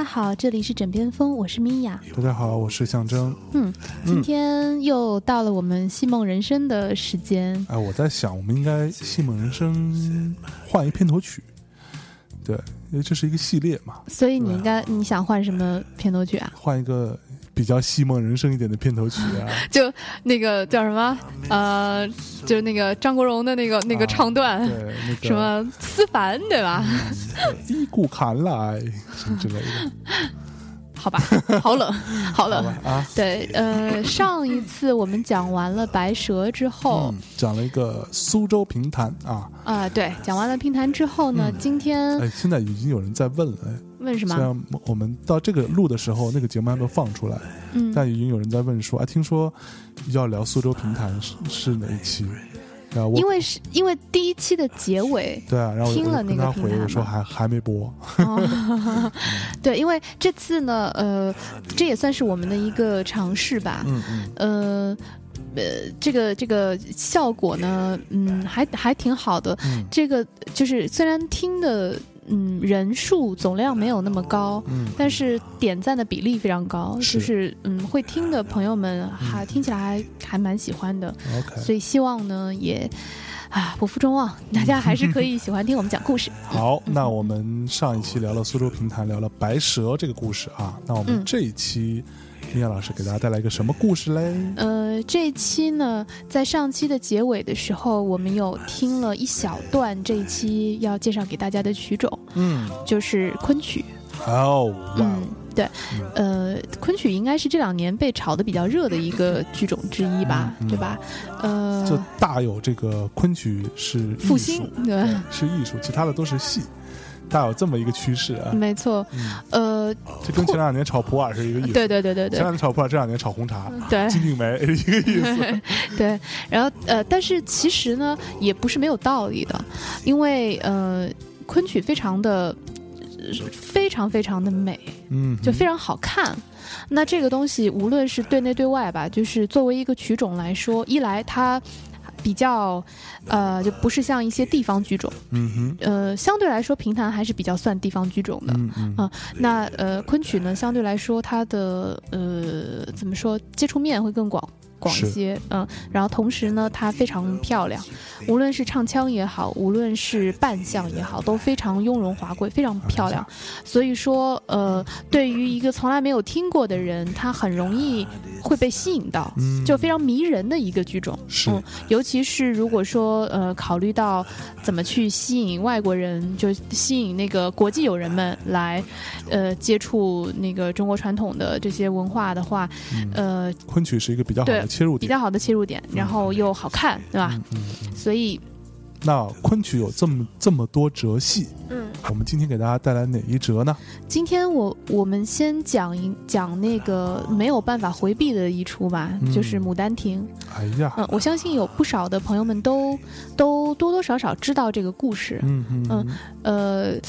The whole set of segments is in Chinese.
大家好，这里是枕边风，我是米娅。大家好，我是象征。嗯，今天又到了我们戏梦人生的时间。哎，我在想，我们应该戏梦人生换一片头曲。对，因为这是一个系列嘛。所以你应该你想换什么片头曲啊？换一个。比较戏梦人生一点的片头曲啊，就那个叫什么呃，就是那个张国荣的那个那个唱段，对，那个 什么思凡对吧？依故看来什么之类的。好吧，好冷，好冷啊！对，呃，上一次我们讲完了白蛇之后，讲了一个苏州评弹啊啊，对，讲完了评弹之后呢，今天哎，现在已经有人在问了，问什么？虽然我们到这个录的时候，那个节目还没有放出来，嗯，但已经有人在问说，啊，听说要聊苏州评弹是是哪一期？因为是因为第一期的结尾，对啊，然后听了那个回我说还还没播，对，因为这次呢，呃，这也算是我们的一个尝试吧，嗯嗯，呃呃，这个这个效果呢，嗯，还还挺好的，这个就是虽然听的。嗯，人数总量没有那么高，嗯，但是点赞的比例非常高，就是嗯，会听的朋友们还听起来还还蛮喜欢的，OK，所以希望呢也啊不负众望，大家还是可以喜欢听我们讲故事。好，那我们上一期聊了苏州评弹，聊了白蛇这个故事啊，那我们这一期。米娅老师给大家带来一个什么故事嘞？呃，这一期呢，在上期的结尾的时候，我们有听了一小段这一期要介绍给大家的曲种，嗯，就是昆曲。哦，嗯，对，呃，昆曲应该是这两年被炒的比较热的一个剧种之一吧，对吧？呃，就大有这个昆曲是复兴，对，是艺术，其他的都是戏。大有这么一个趋势啊，没错，呃，就跟前两年炒普洱是一个意思，对对对对对，前两年炒普洱，这两年炒红茶，对，金瓶梅一个意思，对，然后呃，但是其实呢，也不是没有道理的，因为呃，昆曲非常的非常非常的美，嗯，就非常好看，那这个东西无论是对内对外吧，就是作为一个曲种来说，一来它。比较，呃，就不是像一些地方剧种，嗯哼，呃，相对来说评弹还是比较算地方剧种的，嗯嗯，那呃昆曲呢，相对来说它的呃怎么说接触面会更广。广一些，嗯，然后同时呢，它非常漂亮，无论是唱腔也好，无论是扮相也好，都非常雍容华贵，非常漂亮。所以说，呃，对于一个从来没有听过的人，他很容易会被吸引到，就非常迷人的一个剧种。是，尤其是如果说，呃，考虑到怎么去吸引外国人，就吸引那个国际友人们来，呃，接触那个中国传统的这些文化的话，呃，昆曲是一个比较好的。切入点比较好的切入点，然后又好看，对吧？嗯，所以那昆曲有这么这么多折戏，嗯，我们今天给大家带来哪一折呢？今天我我们先讲一讲那个没有办法回避的一出吧，就是《牡丹亭》。哎呀，嗯，我相信有不少的朋友们都都多多少少知道这个故事。嗯嗯嗯，呃，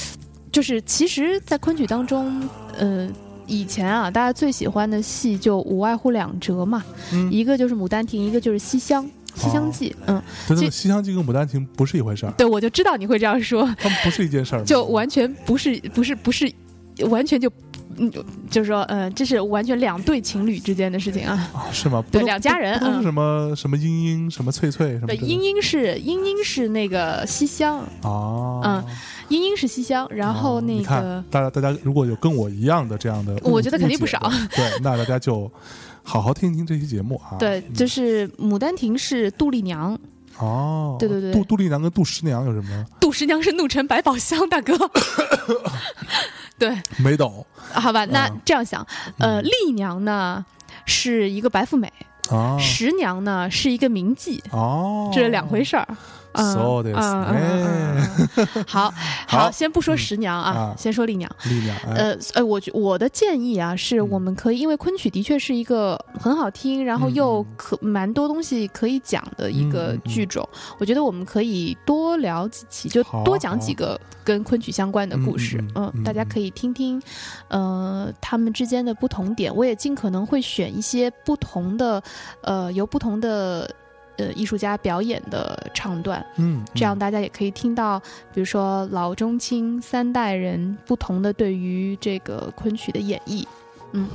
就是其实，在昆曲当中，呃。以前啊，大家最喜欢的戏就无外乎两折嘛，一个就是《牡丹亭》，一个就是《西厢》。《西厢记》嗯，这《西厢记》跟《牡丹亭》不是一回事儿。对，我就知道你会这样说。他们不是一件事儿。就完全不是，不是，不是，完全就，嗯，就是说，嗯，这是完全两对情侣之间的事情啊。是吗？对，两家人。都是什么什么英英，什么翠翠，什么。英英是英英是那个西厢。哦。嗯。莺莺是西厢，然后那个大家大家如果有跟我一样的这样的，我觉得肯定不少。对，那大家就好好听听这期节目啊。对，就是《牡丹亭》是杜丽娘。哦，对对对，杜杜丽娘跟杜十娘有什么？杜十娘是怒沉百宝箱，大哥。对，没懂。好吧，那这样想，呃，丽娘呢是一个白富美，十娘呢是一个名妓，哦，这是两回事儿。So this，哎，好好，先不说十娘啊，先说丽娘。丽娘，呃呃，我觉我的建议啊，是我们可以，因为昆曲的确是一个很好听，然后又可蛮多东西可以讲的一个剧种。我觉得我们可以多聊几期，就多讲几个跟昆曲相关的故事。嗯，大家可以听听，呃，他们之间的不同点。我也尽可能会选一些不同的，呃，由不同的。呃艺术家表演的唱段，嗯，这样大家也可以听到，比如说老中青三代人不同的对于这个昆曲的演绎。嗯，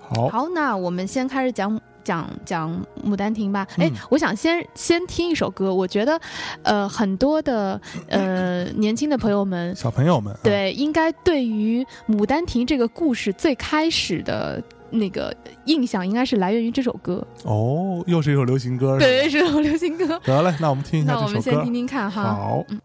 好，好，那我们先开始讲讲讲《牡丹亭》吧。哎、嗯我想先先听一首歌，我觉得，呃，很多的呃年轻的朋友们。小朋友们，啊，对，应该对于《牡丹亭》这个故事最开始的那个印象，应该是来源于这首歌。哦，又是一首流行歌，对，是首流行歌。得嘞，那我们听一下那我这首歌们先听。听看哈。好，Bring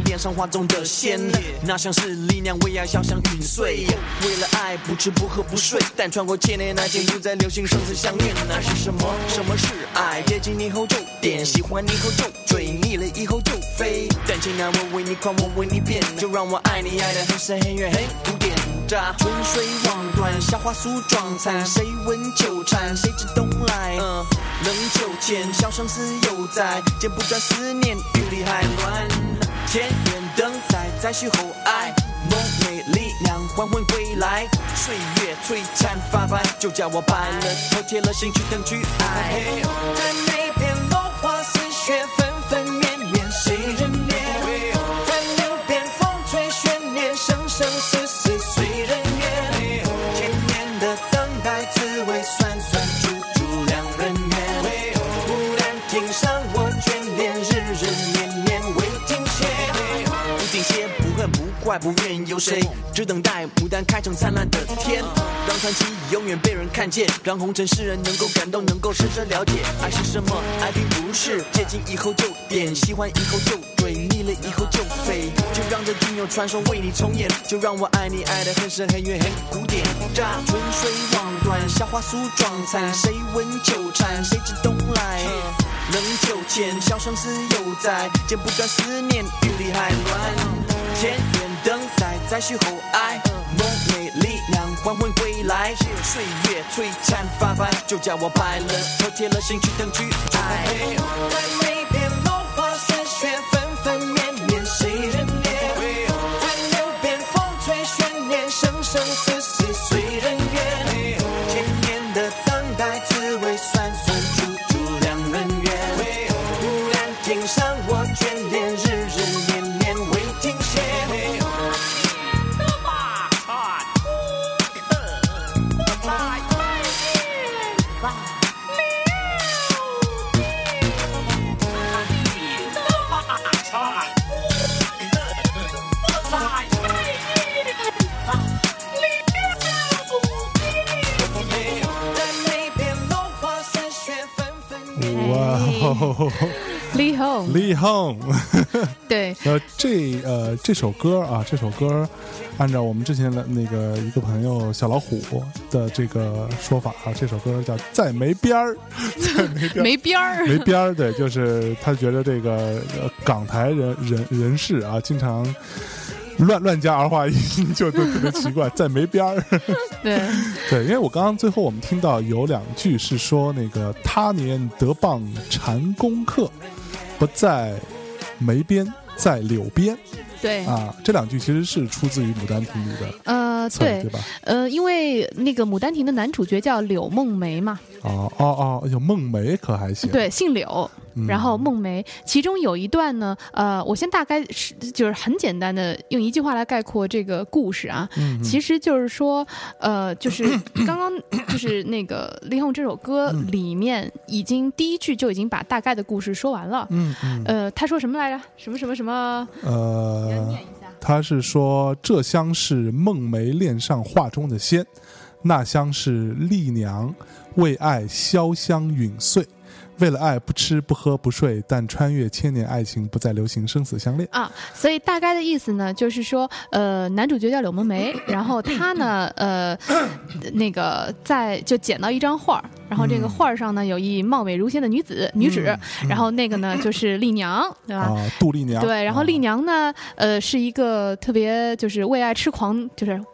脸上画中的仙，那像是力量为爱，箫香陨碎。为了爱，不吃不喝不睡，但穿过千年，那天又在流行生死相恋。那是什么？什么是爱？接近你后就点，喜欢你后就追，腻了以后就飞。但尽量我为你狂，我为你变，就让我爱你爱的很深很远很古典。乍春水望断，夏花酥妆残，谁闻秋蝉，谁知冬来？嗯，冷秋千，箫声思犹在，剪不断思念，雨里还乱。千年等待，再续后爱，梦寐力量还魂归来，岁月璀璨发白，就叫我白了头，铁了心去等去爱。在那边落花似雪，纷纷绵绵，谁人怜？在那边风吹悬念，生生死死不愿由，谁只等待牡丹开成灿烂的天？让传奇永远被人看见，让红尘世人能够感动，能够深深了解爱是什么。爱并不是接近以后就点，喜欢以后就追，腻了以后就飞。就让这经有传说为你重演，就让我爱你爱得很深很远很古典。乍春水望断，夏花素妆残，谁闻纠缠，谁知冬来？冷秋千，箫声思犹在，剪不断思念，雨里还乱。千年等待，再续后爱，梦寐力量还魂归来，岁月璀璨发白，就叫我白了头，铁了心去等去爱。在那边落花山雪，纷纷绵绵，谁人怜？在流边风吹悬念，生生 哦，李红，李红，对，呃，这呃这首歌啊，这首歌，按照我们之前的那个一个朋友小老虎的这个说法啊，这首歌叫在没边儿，在没边儿。没边儿。没边儿，对，就是他觉得这个、呃、港台人人人士啊，经常乱乱加儿化音，就都特别奇怪，在没边儿。对，对，因为我刚刚最后我们听到有两句是说那个他年得棒禅功课，不在梅边，在柳边对，啊，这两句其实是出自于《牡丹亭》里的呃，对对，吧？呃，因为那个《牡丹亭》的男主角叫柳梦梅嘛，哦哦哦，有梦梅可还行？对，姓柳，嗯然后梦梅，其中有一段呢，呃，我先大概是就是很简单的用一句话来概括这个故事啊，其实就是说，呃，就是 刚刚就是那个《李红》这首歌里面，已经第一句就已经把大概的故事说完了。嗯嗯呃，他说什么来着？什么什么什么？呃念，一下。他是说这香是梦梅恋上画中的仙，那香是丽娘为爱潇湘陨碎，为了爱不吃不喝不睡，但穿越千年爱情不再流行生死相恋。啊，所以大概的意思呢，就是说，呃，男主角叫柳梦梅，然后他呢，呃，那个在就捡到一张画儿，然后这个嗯画儿上呢有一貌美如仙的女子女子，然后那个呢就是丽娘，对吧？啊，杜丽娘。对，然后啊丽娘呢，呃，是一个特别就是为爱痴狂，就是嗯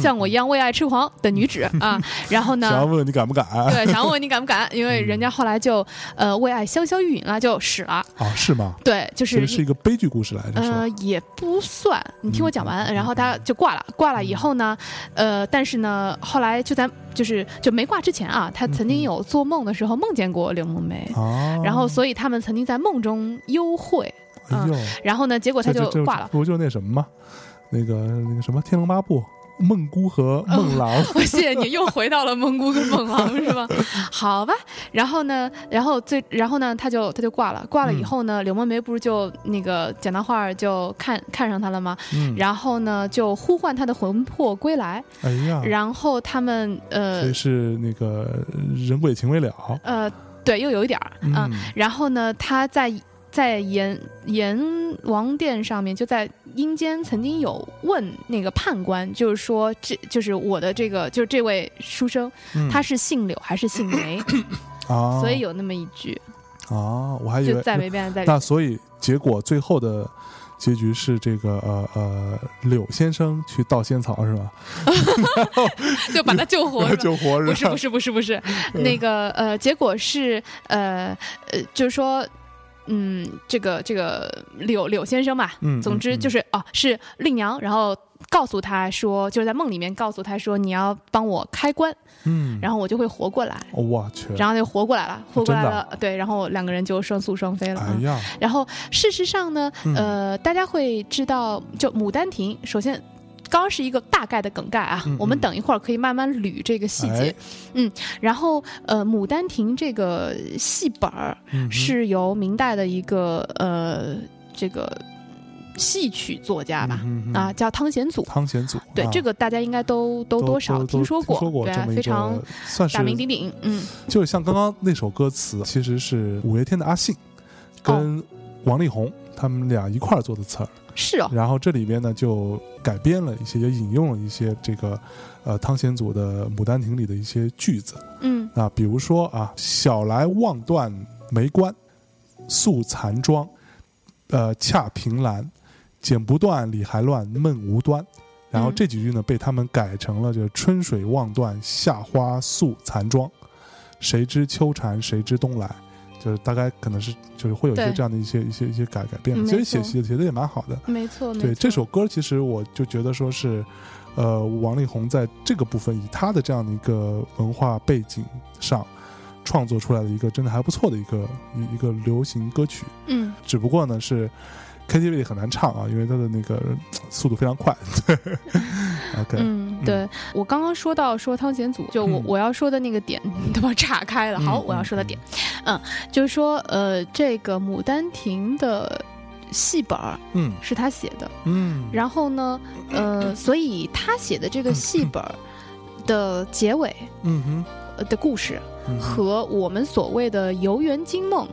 像我一样为爱痴狂的女子啊。然后呢，想要问问你敢不敢？对，想问问你敢不敢？因为人家后来就呃为爱香消玉殒了，就死了。啊，是吗？对，就是这是一个悲剧故事来着，是吧呃，也不算，你听我讲完，嗯然后他就挂了，挂了以后呢，呃，但是呢，后来就在就是就没挂之前啊，他曾经有做梦的时候梦见过柳梦梅，哦，然后所以他们曾经在梦中幽会，哎呦，然后呢，结果他就挂了。不就那什么吗？那个那个什么《天龙八部》，孟姑和孟郎。我谢谢你，又回到了梦姑跟梦郎 是吧？好吧，然后呢，然后最然后呢，他就他就挂了，挂了以后呢，柳梦梅不是就那个捡到画儿就看看上他了吗？嗯，然后呢，就呼唤他的魂魄归来，哎呀，然后他们呃所呃以是那个人鬼情未了。呃，对，又有一点儿啊、嗯然后呢，他在在阎阎王殿上面，就在阴间曾经有问那个判官，就是说这就是我的这个就是这位书生，嗯他是姓柳还是姓梅？啊，所以有那么一句，啊，我还以为就在没变再那所以结果最后的结局是这个呃呃柳先生去盗仙草是吧？就把他救活了？救活不是不是是不是不是，那个呃，结果是呃呃，就是说，嗯，这个这个柳柳先生吧，嗯总之就是哦、是令娘，然后告诉他说，就是在梦里面告诉他说，你要帮我开关，嗯，然后我就会活过来，后我去，然后就活过来了，活过来了，对，然后两个人就双宿双飞了。嗯。哎呀，然后事实上呢，嗯。呃，大家会知道，就《牡丹亭》，首先。刚刚是一个大概的梗概啊，嗯我们嗯等一会儿可以慢慢捋这个细节。哎嗯，然后呃，《牡丹亭》这个戏本儿是由明代的一个呃这个戏曲作家吧，啊，叫汤显祖。汤显祖，对，啊这个大家应该都都都多少听说过，对非常算是大名鼎鼎。嗯，就是像刚刚那首歌词，其实是五月天的阿信跟王力宏他们俩一块儿做的词儿，是哦，然后这里边呢就改编了一些，也引用了一些这个呃汤显祖的《牡丹亭》里的一些句子。嗯。啊，比如说啊，小来望断梅关，素残妆，呃恰凭栏，剪不断理还乱梦无端。然后嗯这几句呢，被他们改成了就是“春水望断夏花素残妆，谁知秋蝉谁知冬来”，就是大概可能是就是会有一些这样的一些一些一些改改变。嗯其实写写写的也蛮好的。没错，对错这首歌，其实我就觉得说是，呃，王力宏在这个部分以他的这样的一个文化背景上创作出来的一个真的还不错的一个一一个流行歌曲。嗯只不过呢是 KTV 里很难唱啊，因为它的那个呃速度非常快。对，OK，嗯，对我刚刚说到说汤显祖，就我嗯。我要说的那个点，你都把我岔开了。好，嗯我要说的点，嗯，就是说呃，这个《牡丹亭》的戏本儿嗯。是他写的，嗯，然后呢，呃，所以他写的这个戏本儿的结尾嗯哼。呃的故事和我们所谓的《游园惊梦》，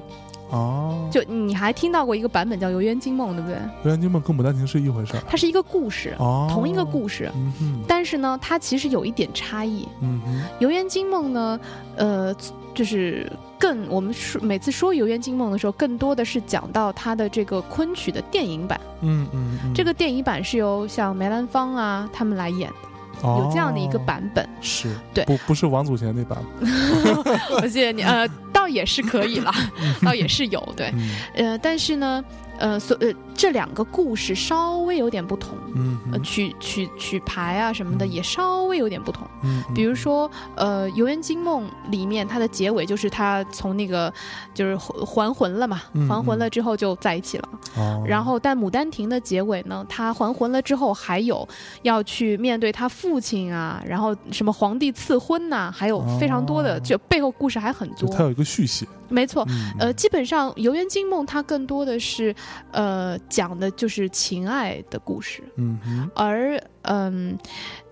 哦，就你还听到过一个版本叫《游园惊梦》，对不对？《游园惊梦》跟《牡丹亭》是一回事儿它是一个故事，哦，同一个故事。嗯但是呢，它其实有一点差异。嗯哼《游园惊梦》呢，呃，就是更我们说每次说《游园惊梦》的时候，更多的是讲到它的这个昆曲的电影版。嗯嗯嗯，这个电影版是由像梅兰芳啊他们来演的，有这样的一个哦。版本。是对。不不是王祖贤那版，我谢谢你，呃，倒也是可以了，倒也是有对，嗯。呃，但是呢，呃，所呃这两个故事稍微有点不同，呃，嗯呃曲曲曲牌啊什么的也稍微有点不同。嗯，比如说，呃，《游园惊梦》里面它的结尾就是他从那个就是还还魂了嘛，嗯还魂了之后就在一起了。哦，然后，但《牡丹亭》的结尾呢，他还魂了之后，还有要去面对他父亲啊，然后什么皇帝赐婚呐、还有非常多的，哦。就背后故事还很多。就它有一个续写，没错，嗯。呃，基本上《游园惊梦》它更多的是，呃，讲的就是情爱的故事，嗯哼而嗯，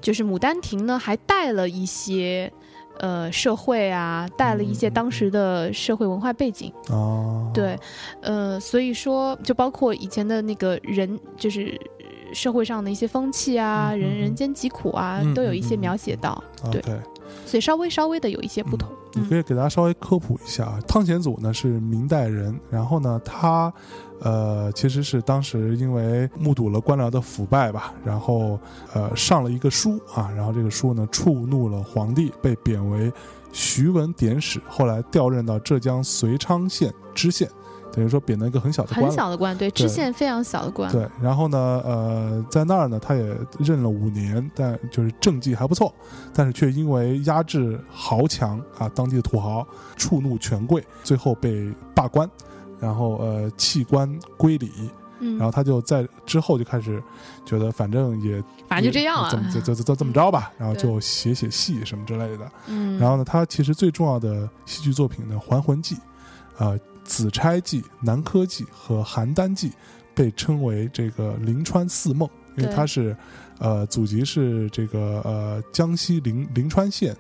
就是《牡丹亭》呢，还带了一些。呃社会啊，带了一些当时的社会文化背景。哦，对，呃，所以说就包括以前的那个人，就是社会上的一些风气啊，人人间疾苦啊，嗯都有一些描写到，对。所以稍微稍微的有一些不同。你可以给大家稍微科普一下啊，汤显祖呢是明代人，然后呢他，呃，其实是当时因为目睹了官僚的腐败吧，然后呃上了一个书啊，然后这个书呢触怒了皇帝，被贬为徐文典史，后来调任到浙江遂昌县知县，等于说贬了一个很小的官很。小的官，对，知县非常小的官，对，然后呢，呃，在那儿呢，他也任了五年，但就是政绩还不错，但是却因为压制豪强啊，当地的土豪，触怒权贵，最后被罢官，然后呃弃官归里，嗯，然后他就在之后就开始觉得反正也反正就这样怎么了，就就就就这么着吧，然后就写写戏什么之类的。嗯，然后呢，他其实最重要的戏剧作品呢，《还魂记》、呃，《紫钗记》、《南柯记》和《邯郸记》被称为这个临川四梦，因为对他是呃祖籍是这个呃江西临临川县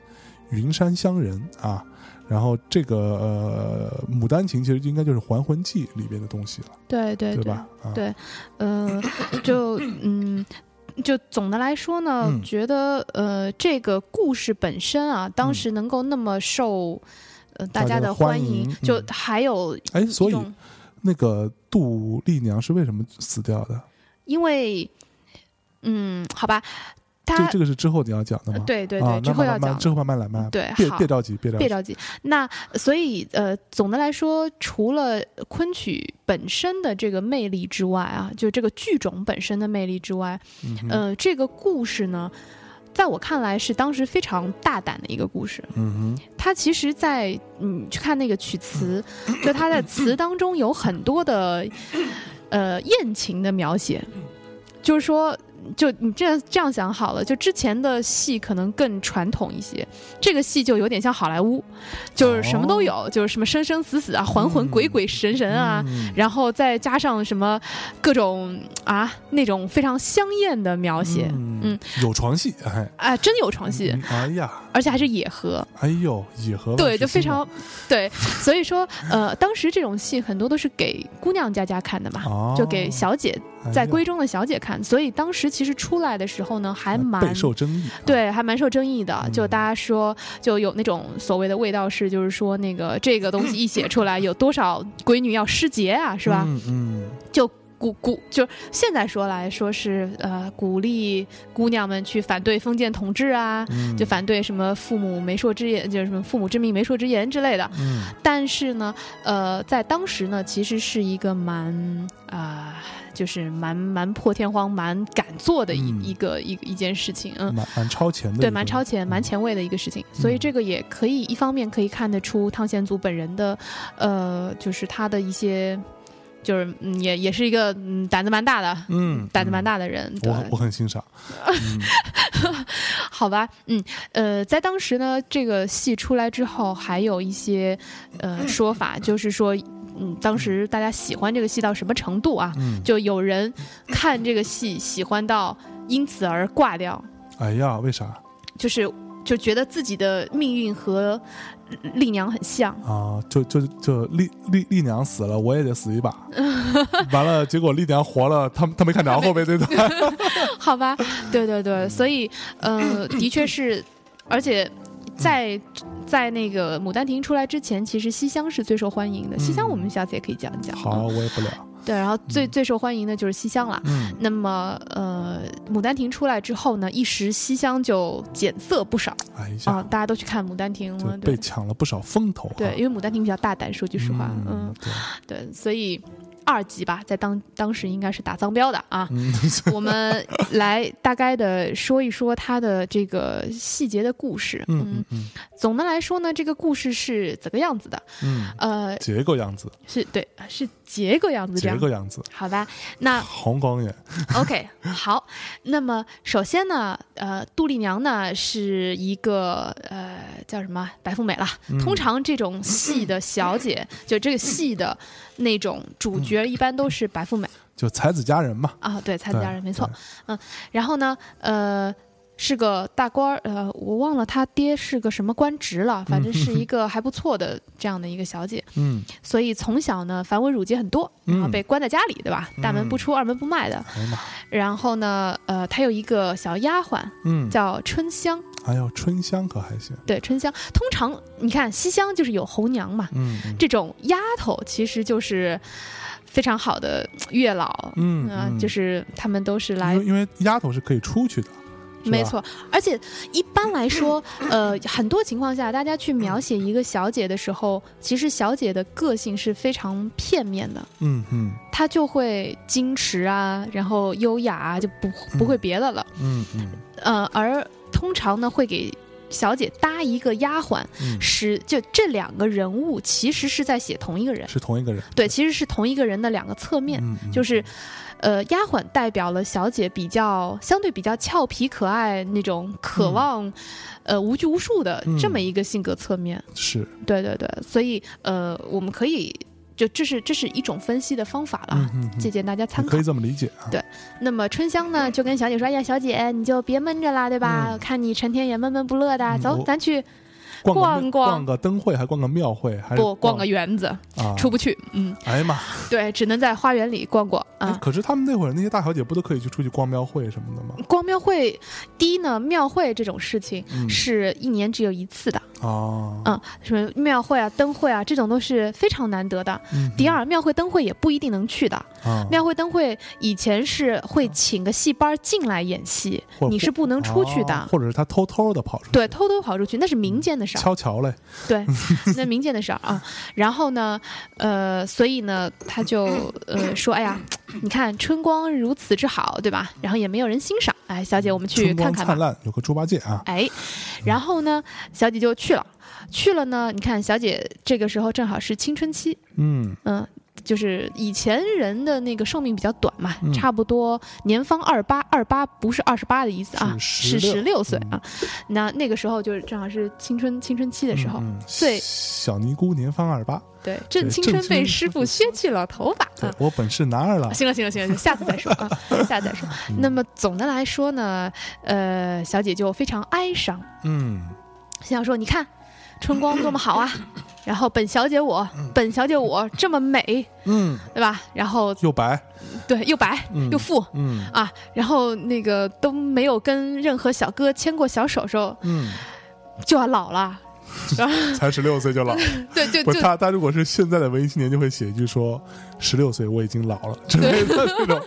云山乡人啊。然后这个呃《牡丹亭》其实应该就是《还魂记》里边的东西了，对对对吧？啊，对呃，就嗯。就总的来说呢，嗯觉得呃，这个故事本身啊，当时能够那么受呃大大家的欢欢迎嗯就还有哎，所以那个杜丽娘是为什么死掉的？因为嗯，好吧，这他这个是之后你要讲的吗？对对对，啊，之后要讲之后慢慢来，慢慢对别别着急，别着急，别着急。那所以呃，总的来说，除了昆曲本身的这个魅力之外啊，就这个剧种本身的魅力之外，嗯呃，这个故事呢，在我看来是当时非常大胆的一个故事。嗯哼，它其实在，嗯去看那个曲词，就它在词当中有很多的呃艳情的描写，就是说。就你这样这样想好了，就之前的戏可能更传统一些，这个戏就有点像好莱坞，就是什么都有，就是什么生生死死啊、还魂鬼鬼神神啊，嗯。然后再加上什么各种啊那种非常香艳的描写，嗯嗯，有床戏，哎，哎，真有床戏，嗯哎呀，而且还是野合，哎呦，野河对，就非常对，所以说呃，当时这种戏很多都是给姑娘家家看的嘛，哦。就给小姐在闺中的小姐看，所以当时其实出来的时候呢，还蛮备受争议，啊，对，还蛮受争议的。嗯。就大家说，就有那种所谓的味道是，就是说那个这个东西一写出来，有多少闺女要失节啊，是吧？嗯嗯，鼓鼓就现在说来说是呃鼓励姑娘们去反对封建统治啊，嗯。就反对什么父母媒妁之言，就是什么父母之命媒妁之言之类的。嗯。但是呢，呃，在当时呢，其实是一个蛮啊、就是蛮蛮破天荒、蛮敢做的一、嗯。一个一一件事情，嗯。蛮蛮超前的，对，蛮超前、蛮嗯前卫的一个事情，所以这个也可以一方面可以看得出汤显祖本人的，呃，就是他的一些，就是嗯，也也是一个嗯胆子蛮大的，嗯，胆子蛮大的人，对我，很我很欣赏，嗯。好吧，嗯，呃，在当时呢，这个戏出来之后，还有一些呃说法，就是说，嗯，当时大家喜欢这个戏到什么程度啊？嗯，就有人看这个戏喜欢到因此而挂掉，哎呀，为啥？就是就觉得自己的命运和丽娘很像。啊？就就就丽丽丽娘死了，我也得死一把，完了，结果丽娘活了，他他没看着后边这段，好吧，对对对，所以呃，的确是，而且在在那个《牡丹亭》出来之前，其实西厢是最受欢迎的。西厢我们下次也可以讲一讲。好，我也不了，对，然后最最受欢迎的就是西厢了。嗯。那么呃，《牡丹亭》出来之后呢，一时西厢就减色不少哎啊、呀，大家都去看《牡丹亭》了。被。对抢了不少风头啊，对，因为《牡丹亭》比较大胆，说句实话，嗯嗯，对，对，所以二级吧，在当当时应该是打脏标的啊。嗯，我们来大概的说一说它的这个细节的故事。嗯嗯嗯总的来说呢，这个故事是怎个样子的？嗯，呃，结构样子，是对，是结构样子这样。结构样子，好吧，那 红光眼，OK，好。那么首先呢，呃，杜丽娘呢是一个呃叫什么白富美啦。嗯通常这种戏的小姐，就这个戏的那种主角，一般都是白富美就才子佳人嘛，啊。对，才子佳人没错嗯。，然后呢，呃，是个大官儿，呃，我忘了他爹是个什么官职了，反正是一个还不错的这样的一个小姐。嗯，所以从小呢，繁文缛节很多，然后嗯被关在家里，对吧？大门不出，二门不迈的。然后呢，呃，她有一个小丫鬟嗯，叫春香，哎呦，春香可还行，对，春香。通常你看西厢就是有红娘嘛，嗯嗯这种丫头其实就是非常好的 月老，嗯就是他们都是来因为丫头是可以出去的，没，错，而且一般来说，呃，很多情况下，大家去描写一个小姐的时候，其实小姐的个性是非常片面的，嗯嗯。她就会矜持啊，然后优雅啊，就不不会别的了。嗯嗯。呃，而通常呢，会给小姐搭一个丫鬟，嗯，是就这两个人物其实是在写同一个人，是同一个人，对，其实是同一个人的两个侧面。嗯，嗯。就是，呃，丫鬟代表了小姐比较相对比较俏皮可爱那种渴望，呃无拘无束的嗯这么一个性格侧面。是，对对对，所以呃，我们可以就这是这是一种分析的方法了，嗯借鉴大家参考。可以。这么理解啊，对。那么春香呢，就跟小姐说：“哎呀，小姐，你就别闷着啦，对吧？嗯。看你成天也闷闷不乐的，嗯，走咱去逛个逛个灯会，还逛个庙会，还是不逛个园子，啊，出不去。嗯，哎呀妈，对，只能在花园里逛逛啊。哎可是他们那会儿那些大小姐不都可以去出去逛庙会什么的吗？逛庙会，第一呢，庙会这种事情嗯是一年只有一次的，啊，嗯，什么庙会啊、灯会啊，这种都是非常难得的。嗯第二，庙会、灯会也不一定能去的。啊，庙会、灯会以前是会请个戏班进来演戏，你是不能出去的。啊或者是他偷偷的跑出去，对，偷偷跑出去那是民间的事儿，悄悄嘞，对，那民间的事儿啊。然后呢，呃，所以呢，他就呃说，哎呀，你看春光如此之好，对吧？然后也没有人欣赏，哎，小姐，我们去看看吧。灿烂，有个猪八戒啊，哎，然后呢，小姐就去了。去了呢，你看小姐这个时候正好是青春期，嗯嗯，就是以前人的那个寿命比较短嘛，嗯。差不多年方二八，二八不是二十八的意思啊，是十六。岁啊。那那个时候就是正好是青春青春期的时候，嗯嗯。小尼姑年方二八，对，正青春被师傅削去了头发。啊对我本是男儿郎，行了行了行了，下次再说啊，下次再说。嗯。那么总的来说呢，呃，小姐就非常哀伤，嗯。心想说：“你看，春光多么好啊！然后本小姐我，本小姐我这么美，嗯，对吧？然后又白，对，又白嗯。又富嗯。啊，然后那个都没有跟任何小哥牵过小手手，嗯，就要老了。然后才十六岁就老了，对，就不，就他他如果是现在的文艺青年，就会写一句说十六岁我已经老了之类的那种，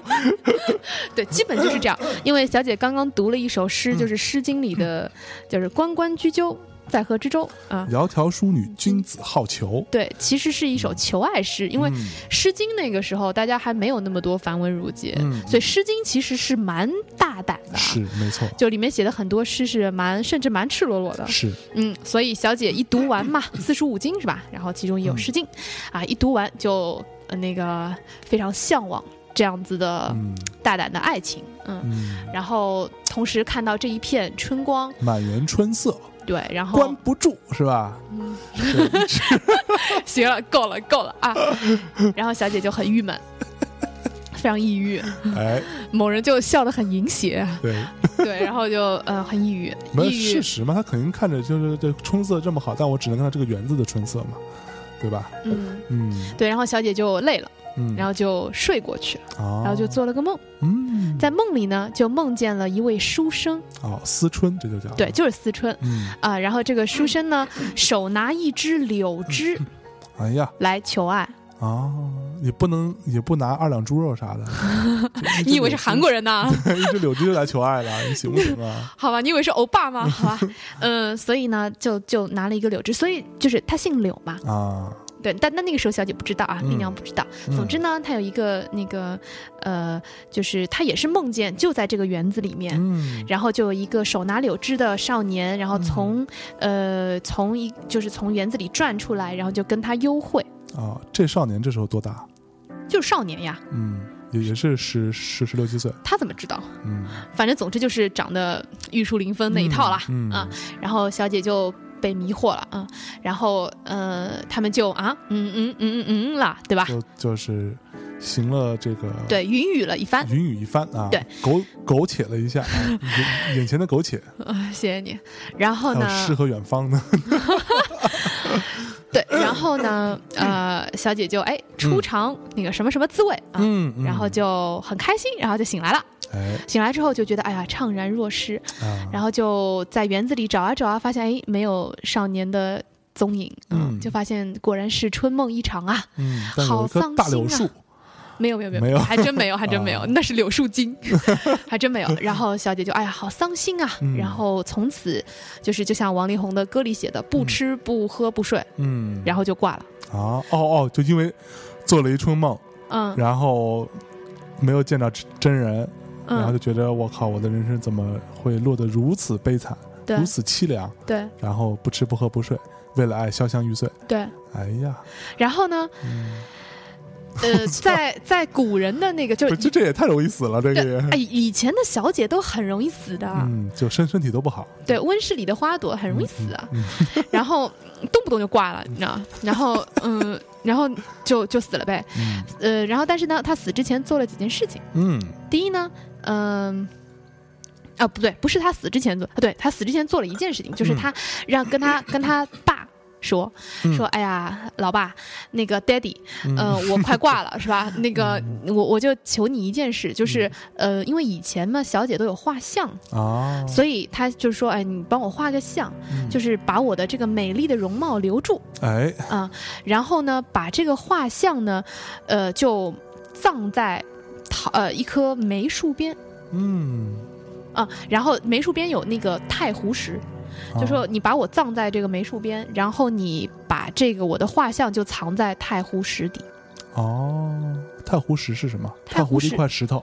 对，基本就是这样。因为小姐刚刚读了一首诗，嗯。就是《诗经》里的，就是“关关雎鸠，在河之洲”啊。窈窕淑女，君子好逑。对，其实是一首求爱诗，因为《嗯诗经》那个时候大家还没有那么多繁文缛节，嗯所以《诗经》其实是蛮大胆的。是没错，就里面写的很多诗是蛮，甚至蛮赤裸裸的。是嗯，所以小姐一读完嘛，四书五经是吧？然后其中也有《诗经》啊，一读完就、呃、那个非常向往这样子的嗯大胆的爱情，嗯。嗯，然后同时看到这一片春光，满园春色对，然后关不住是吧？嗯，行了，够了，够了啊！然后小姐就很郁闷，非常抑郁，哎，某人就笑得很淫邪，对，对，然后就呃很抑郁，没有抑郁，事实嘛，他肯定看着就是这春色这么好，但我只能看到这个园子的春色嘛，对吧？嗯，嗯。对，然后小姐就累了，嗯，然后就睡过去了，哦。然后就做了个梦，嗯，在梦里呢就梦见了一位书生，哦，思春这就叫对，，就是思春嗯，啊，然后这个书生呢手拿一支柳枝哎呀。来求爱，啊，也不能也不拿二两猪肉啥的，你以为是韩国人呢？人？一只柳枝就来求爱了，你行不行啊？好吧，你以为是欧巴吗？好吧，嗯，所以呢，就就拿了一个柳枝，所以就是他姓柳嘛，啊，对，但但那个时候小姐不知道啊，嗯媚娘不知道。嗯总之呢，她有一个那个呃，就是她也是梦见就在这个园子里面。嗯然后就有一个手拿柳枝的少年，然后从、呃从一就是从园子里转出来，然后就跟他幽会，啊，这少年这时候多大？就是少年呀，嗯，也也是十十十六七岁，他怎么知道？嗯，反正总之就是长得玉树临风那一套啦，嗯啊，然后小姐就被迷惑了啊，然后呃他们就啊嗯嗯嗯嗯嗯啦，对吧？就就是行了这个对，云雨了一番。云雨一番啊，对，苟苟且了一下，啊眼眼前的苟且，啊，谢谢你。然后呢？诗和远方呢，对，然后呢？呃，小姐就哎初尝那个什么什么滋味啊，然后就很开心，然后就醒来了。哎醒来之后就觉得哎呀怅然若失，啊，然后就在园子里找啊找啊，发现哎没有少年的踪影，嗯就发现果然是春梦一场啊。好一棵大柳树伤心啊，没有没有没有没有还真没有 还真没有，啊那是柳树精，还真没有。然后小姐就哎呀好伤心啊，嗯然后从此就是就像王力宏的歌里写的，不吃不喝不睡，嗯，然后就挂了。啊，哦哦，就因为做了一春梦，嗯然后没有见到真真人，然后嗯，就觉得我靠，我的人生怎么会落得如此悲惨，如此凄凉？对然后不吃不喝不睡，为了爱潇湘玉碎。对。哎呀，然后呢，嗯，呃，在在古人的那个就就，这这也太容易死了，这个。哎，以前的小姐都很容易死的，嗯，就身身体都不好，对，温室里的花朵很容易死啊，嗯 然后动不动就挂了，你知道吗？然后嗯，然后就就死了呗，嗯。呃，然后但是呢，他死之前做了几件事情。嗯。第一呢，嗯、啊不对，不是他死之前做，啊对他死之前做了一件事情，就是嗯。他让跟他跟他爸说嗯。说，哎呀，老爸，那个 daddy，嗯。呃，我快挂了，是吧？那个我我就求你一件事，就是嗯。呃，因为以前嘛，小姐都有画像，啊，所以他就说，哎，你帮我画个像，嗯。就是把我的这个美丽的容貌留住哎，啊、然后呢，把这个画像呢，呃，就葬在桃呃一棵梅树边嗯，啊、然后梅树边有那个太湖石，就啊说你把我葬在这个梅树边，然后你把这个我的画像就藏在太湖石底。哦，太湖石是什么？太湖的一块石头，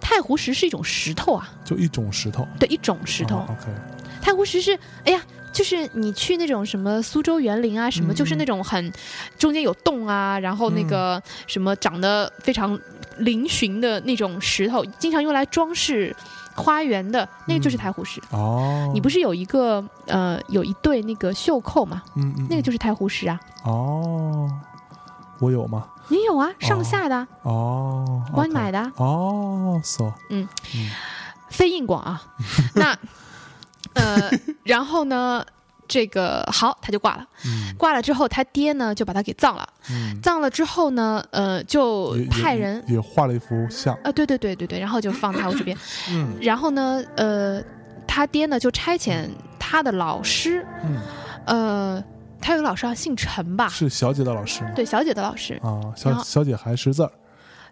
太湖石是一种石头啊，就一种石头，对，一种石头。啊 OK，太湖石是，哎呀，就是你去那种什么苏州园林啊，什么、嗯就是那种很中间有洞啊，然后那个什么长得非常嶙峋的那种石头，经常用来装饰花园的，那个就是嗯。太湖石。哦，你不是有一个呃有一对那个袖扣吗？嗯嗯，嗯。那个就是太湖石啊，哦，我有吗？你有啊，上下的啊，哦，帮你买的啊，哦，so，嗯。非硬广啊。那呃，然后呢，这个好，他就挂了。嗯挂了之后，他爹呢就把他给葬了。嗯，葬了之后呢，呃，就派人也也画了一幅像，啊，对对对对对，然后就放他我这边。嗯然后呢，呃，他爹呢就差遣他的老师，嗯，呃，他有个老师啊，姓陈吧？是小姐的老师吗？对，小姐的老师，啊，小小姐还识字儿，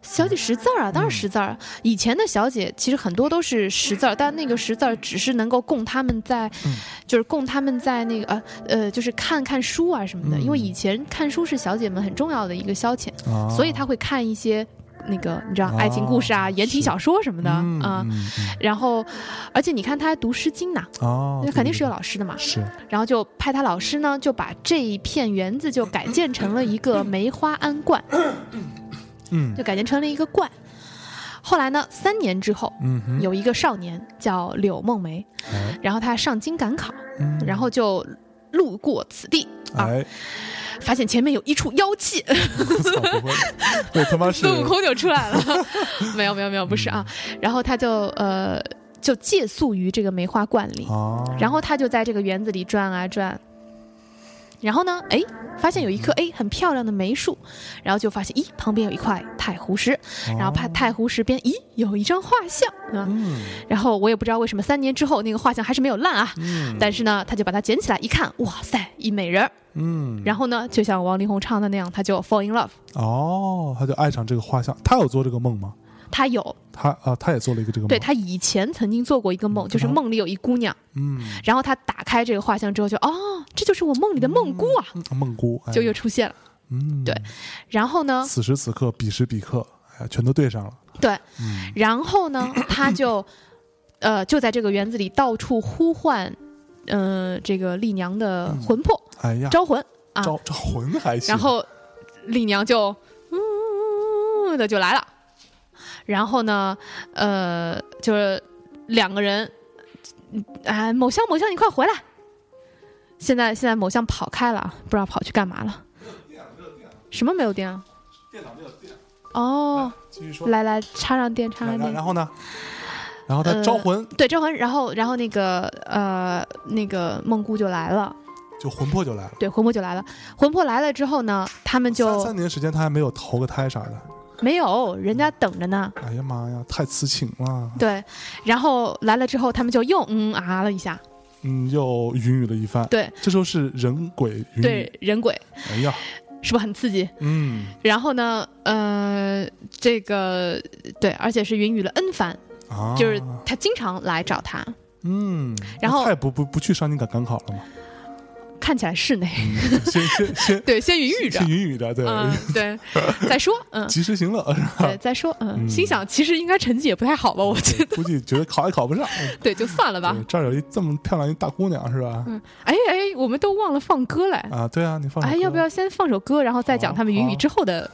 小姐识字儿啊，当然识字儿啊。以前的小姐其实很多都是识字儿，但那个识字儿只是能够供他们在，嗯就是供他们在那个呃呃，就是看看书啊什么的。嗯因为以前看书是小姐们很重要的一个消遣，啊，所以她会看一些那个你知道啊爱情故事啊、言情小说什么的嗯然后，而且你看她还读《诗经》呢，哦，那肯定是有老师的嘛。是，然后就派她老师呢，就把这一片园子就改建成了一个梅花庵观，嗯。就改建成了一个观。后来呢，三年之后，嗯，有一个少年叫柳梦梅，哎，然后他上京赶考，嗯。然后就路过此地啊，哎，发现前面有一处妖气，我操，不会，我他妈是。孙悟空就出来了。没有没有没有，不是啊。然后他就呃就借宿于这个梅花观里，啊，然后他就在这个园子里转啊转。然后呢，哎，发现有一棵哎很漂亮的梅树，然后就发现咦旁边有一块太湖石，然后哦怕太湖石边咦有一张画像啊，嗯。然后我也不知道为什么三年之后那个画像还是没有烂啊，嗯，但是呢他就把它捡起来一看，哇塞一美人儿，嗯，然后呢就像王力宏唱的那样，他就 fall in love，哦，他就爱上这个画像，他有做这个梦吗？他有。他啊，他也做了一个这个梦，对他以前曾经做过一个梦，就是嗯。梦里有一姑娘，嗯，然后他打开这个画像之后就哦这就是我梦里的梦姑啊，嗯梦姑哎。就又出现了。嗯，对。然后呢，此时此刻，彼时彼刻，哎，全都对上了，对，嗯。然后呢，他就，呃，就在这个园子里到处呼唤，呃，这个丽娘的魂魄、哎呀，招魂啊，招招魂还行，然后丽娘就嗯的就来了，然后呢，呃，就是两个人，嗯哎，某香某香，你快回来！现在现在某香跑开了，不知道跑去干嘛了。什么没有电啊？电脑没有电，哦，继续说。来来，插上电，插上电。然然后呢？然后他招魂，对招魂，然后然后那个呃那个梦姑就来了，就魂魄就来了。对，魂魄就来了。魂魄来了之后呢，他们就三三年时间，他还没有投个胎啥的。没有，人家等着呢。哎呀妈呀，太痴情了。对，然后来了之后，他们就又嗯啊了一下，嗯，又云雨了一番。对，这时候是人鬼云雨。对，人鬼。哎呀，是不是很刺激？嗯。然后呢，呃，这个对，而且是云雨了 N 番。啊，就是他经常来找他，嗯，然后他也不不不去上京赶赶考了吗？看起来是那，先先先 对，先云雨着，先云雨着，对对，再说，嗯，及时行乐？对，再说，嗯，心想其实应该成绩也不太好吧，我觉得，估计觉得考也考不上，对，就算了吧。这儿有一这么漂亮一大姑娘是吧？嗯，哎哎，我们都忘了放歌了啊！对啊，你放，哎，要不要先放首歌，然后再讲他们云雨之后的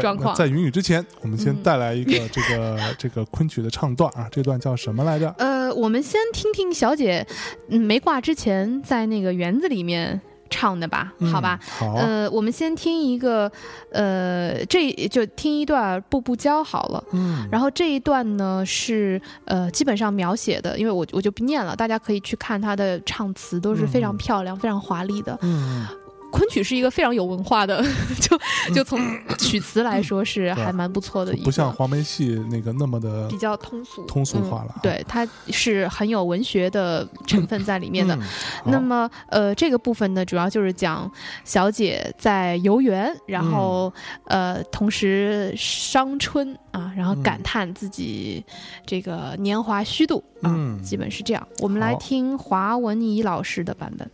状况？在云雨之前，我们先带来一个这个这个昆曲的唱段啊，这段叫什么来着？呃，我们先听听小姐没挂之前在那个园子里面。唱的吧，好吧，好，呃，我们先听一个，呃，这就听一段《步步娇》好了，嗯，然后这一段呢是呃基本上描写的，因为我我就不念了，大家可以去看他的唱词，都是非常漂亮、非常华丽的，嗯。昆曲是一个非常有文化的，就就从曲词来说是还蛮不错的，不像黄梅戏那个那么的比较通俗通俗化了。对，它是很有文学的成分在里面的。那么呃，这个部分呢，主要就是讲小姐在游园，然后呃，同时伤春啊，然后感叹自己这个年华虚度啊，基本是这样。我们来听华文怡老师的版本。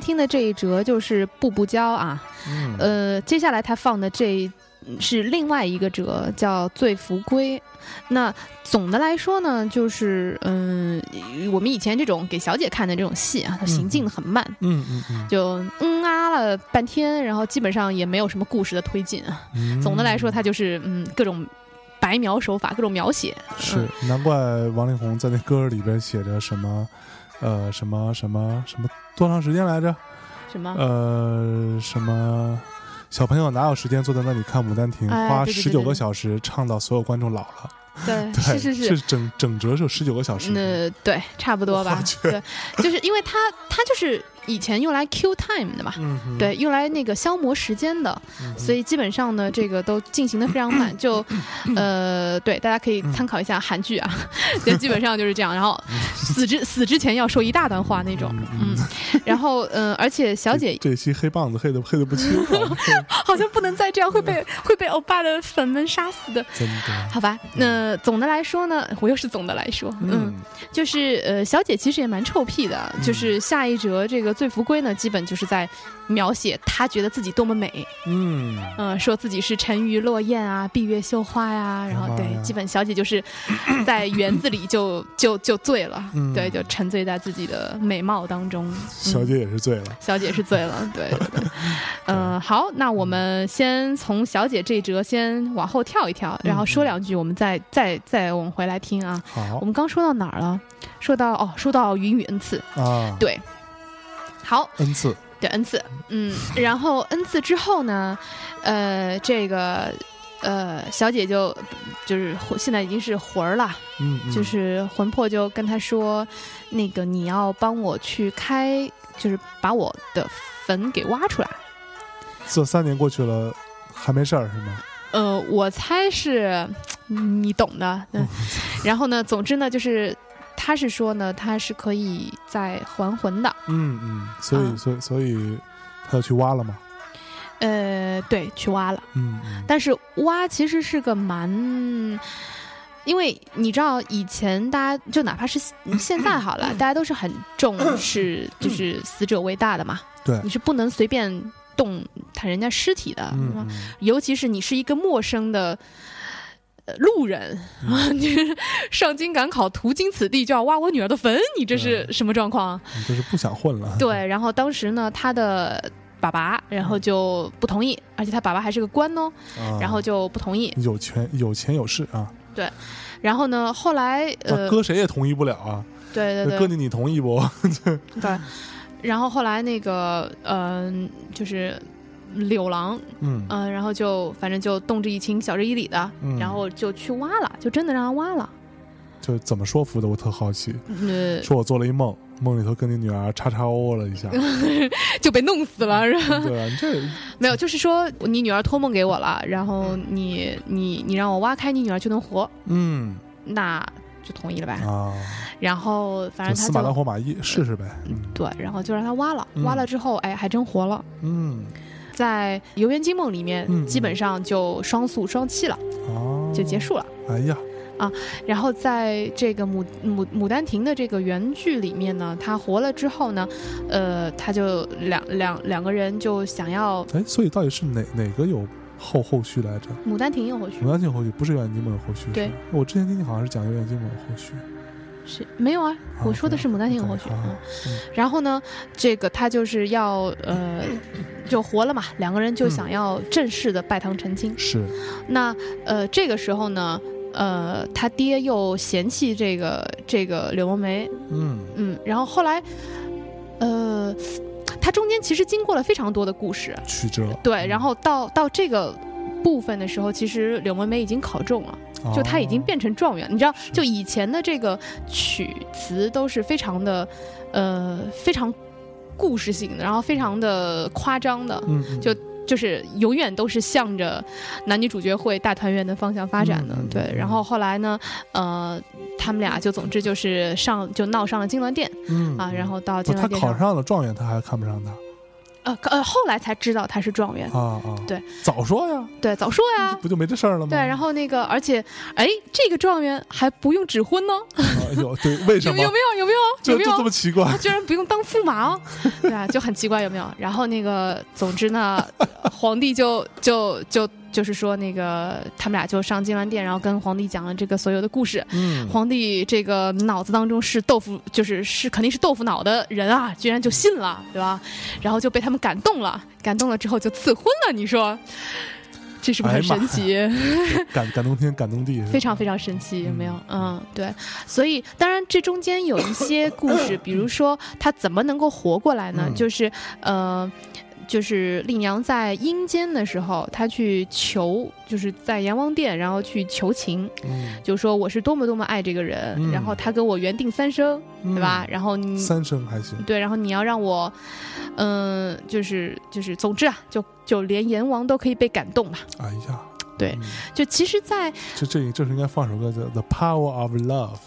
听的这一折就是《步步娇》啊，嗯呃，接下来他放的这是另外一个折，叫《醉扶归》。那总的来说呢，就是嗯，我们以前这种给小姐看的这种戏啊，它行进的很慢，嗯嗯嗯就嗯啊了半天，然后基本上也没有什么故事的推进啊。嗯，总的来说，它就是嗯各种白描手法，各种描写。是嗯难怪王力宏在那歌里边写着什么，呃，什么什么什么多长时间来着？什么？呃，什么小朋友哪有时间坐在那里看《牡丹亭》哎花十九个小时唱到所有观众老了？对，对，是是是整整折是十九个小时。呃对，差不多吧对，就是因为他他就是以前用来 Q time 的嘛，嗯，对，用来那个消磨时间的，嗯所以基本上呢，这个都进行的非常慢。就 呃，对，大家可以参考一下韩剧啊，就基本上就是这样。然后死之死之前要说一大段话那种，嗯，然后嗯、呃，而且小姐这期黑棒子黑的黑的不轻啊，好像不能再这样，会被会被欧巴的粉们杀死的。真的。好吧，那总的来说呢，我又是总的来说，嗯，就是呃，小姐其实也蛮臭屁的，就是下一折这个《醉福归》呢，基本就是在描写她觉得自己多么美，嗯，嗯、说自己是沉鱼落雁啊，闭月羞花呀、然后对，基本小姐就是 在园子里就就就醉了，嗯。对，就沉醉在自己的美貌当中，小姐也是醉了。小姐是醉了，对。嗯、好，那我们先从小姐这一折先往后跳一跳，然后说两句，我们再再再我们回来听啊。好。我们刚说到哪儿了？说到哦，说到云雨恩赐，啊，对，好，，n 次，对恩赐，嗯，然后恩赐之后呢，呃，这个呃小姐就就是魂现在已经是魂儿了，嗯，嗯就是魂魄就跟他说，那个你要帮我去开，就是把我的坟给挖出来。这三年过去了，还没事儿是吗？呃，我猜是嗯你懂的。嗯，然后呢，总之呢，就是他是说呢，他是可以再还魂的。嗯嗯，所以啊所以所以他要去挖了嘛？呃，对，去挖了。嗯嗯但是挖其实是个蛮，因为你知道以前大家就哪怕是现在好了，大家都是很重视 就是死者为大的嘛，对你是不能随便动他人家尸体的，嗯嗯尤其是你是一个陌生的。呃路人啊，你 上京赶考，途经此地就要挖我女儿的坟，你这是什么状况啊？你这是不想混了。对，然后当时呢，他的爸爸然后就不同意，而且他爸爸还是个官哦，啊，然后就不同意。有权有钱有势啊，对然后呢，后来呃，啊搁谁也同意不了啊。对对对搁你你同意不？对，然后后来那个嗯、就是柳郎，嗯嗯、然后就反正就动之以情，晓之以理的，嗯然后就去挖了，就真的让他挖了。就怎么说服的？我特好奇。嗯，说我做了一梦，梦里头跟你女儿叉叉哦了一下，就被弄死了，是吧？对啊，这没有，就是说你女儿托梦给我了，然后你你你让我挖开你女儿就能活，嗯那就同意了呗。啊，然后反正他就死马当活马医，试试呗。嗯对，然后就让他挖了，嗯挖了之后，哎，还真活了。嗯在《游园惊梦》里面，嗯基本上就双宿双栖了，哦，就结。束了。哎呀，啊然后在这个牡牡牡丹亭的这个原剧里面呢，他活了之后呢，呃，他就两两两个人就想要哎，所以到底是哪哪个有后后续来着？牡丹亭有后续牡丹亭有后续不是《游园惊梦》有后续？对，我之前听你好像是讲《游园惊梦》有后续。是没有啊？我说的是牡丹亭有后续。OK，好嗯好嗯然后呢，这个他就是要呃，就活了嘛，两个人就想要正式的拜堂成亲。是，那呃，这个时候呢，呃，他爹又嫌弃这个这个柳梦梅，嗯嗯，然后后来，呃，他中间其实经过了非常多的故事，曲折。对，然后到到这个部分的时候，其实柳文梅已经考中了，就她已经哦变成状元。你知道，就以前的这个曲词都是非常的，呃，非常故事性的，然后非常的夸张的，就就是永远都是向着男女主角会大团圆的方向发展的。对，嗯。然后后来呢，呃，他们俩就总之就是上就闹上了金銮殿嗯啊，然后到金銮殿上，上了状元，他还看不上他呃呃，后来才知道他是状元。啊啊！对，早说呀！对，早说呀。不就没这事儿了吗？对，然后那个，而且，哎，这个状元还不用指婚呢，哎呦，对，为什么？有有没有？有没有？就就有没有？这么奇怪他？居然不用当驸马哦，对啊，就很奇怪，有没有？然后那个，总之呢，皇帝就就就就是说，那个他们俩就上金銮殿，然后跟皇帝讲了这个所有的故事。嗯，皇帝这个脑子当中是豆腐，就是是肯定是豆腐脑的人啊，居然就信了，对吧？然后就被他们感动了，感动了之后就赐婚了，你说这是不是很神奇？感感动天感动地，非常非常神奇，有没有？嗯，对，所以当然这中间有一些故事，比如说他怎么能够活过来呢？嗯就是呃。就是丽娘在阴间的时候，她去求，就是在阎王殿，然后去求情，嗯，就说我是多么多么爱这个人，嗯然后他跟我缘定三生，嗯对吧？？然后你三生还行，对，然后你要让我，嗯、就是就是，总之啊，就就连阎王都可以被感动吧。哎呀，对嗯就其实，在这这这是应该放首歌叫《The Power of Love》，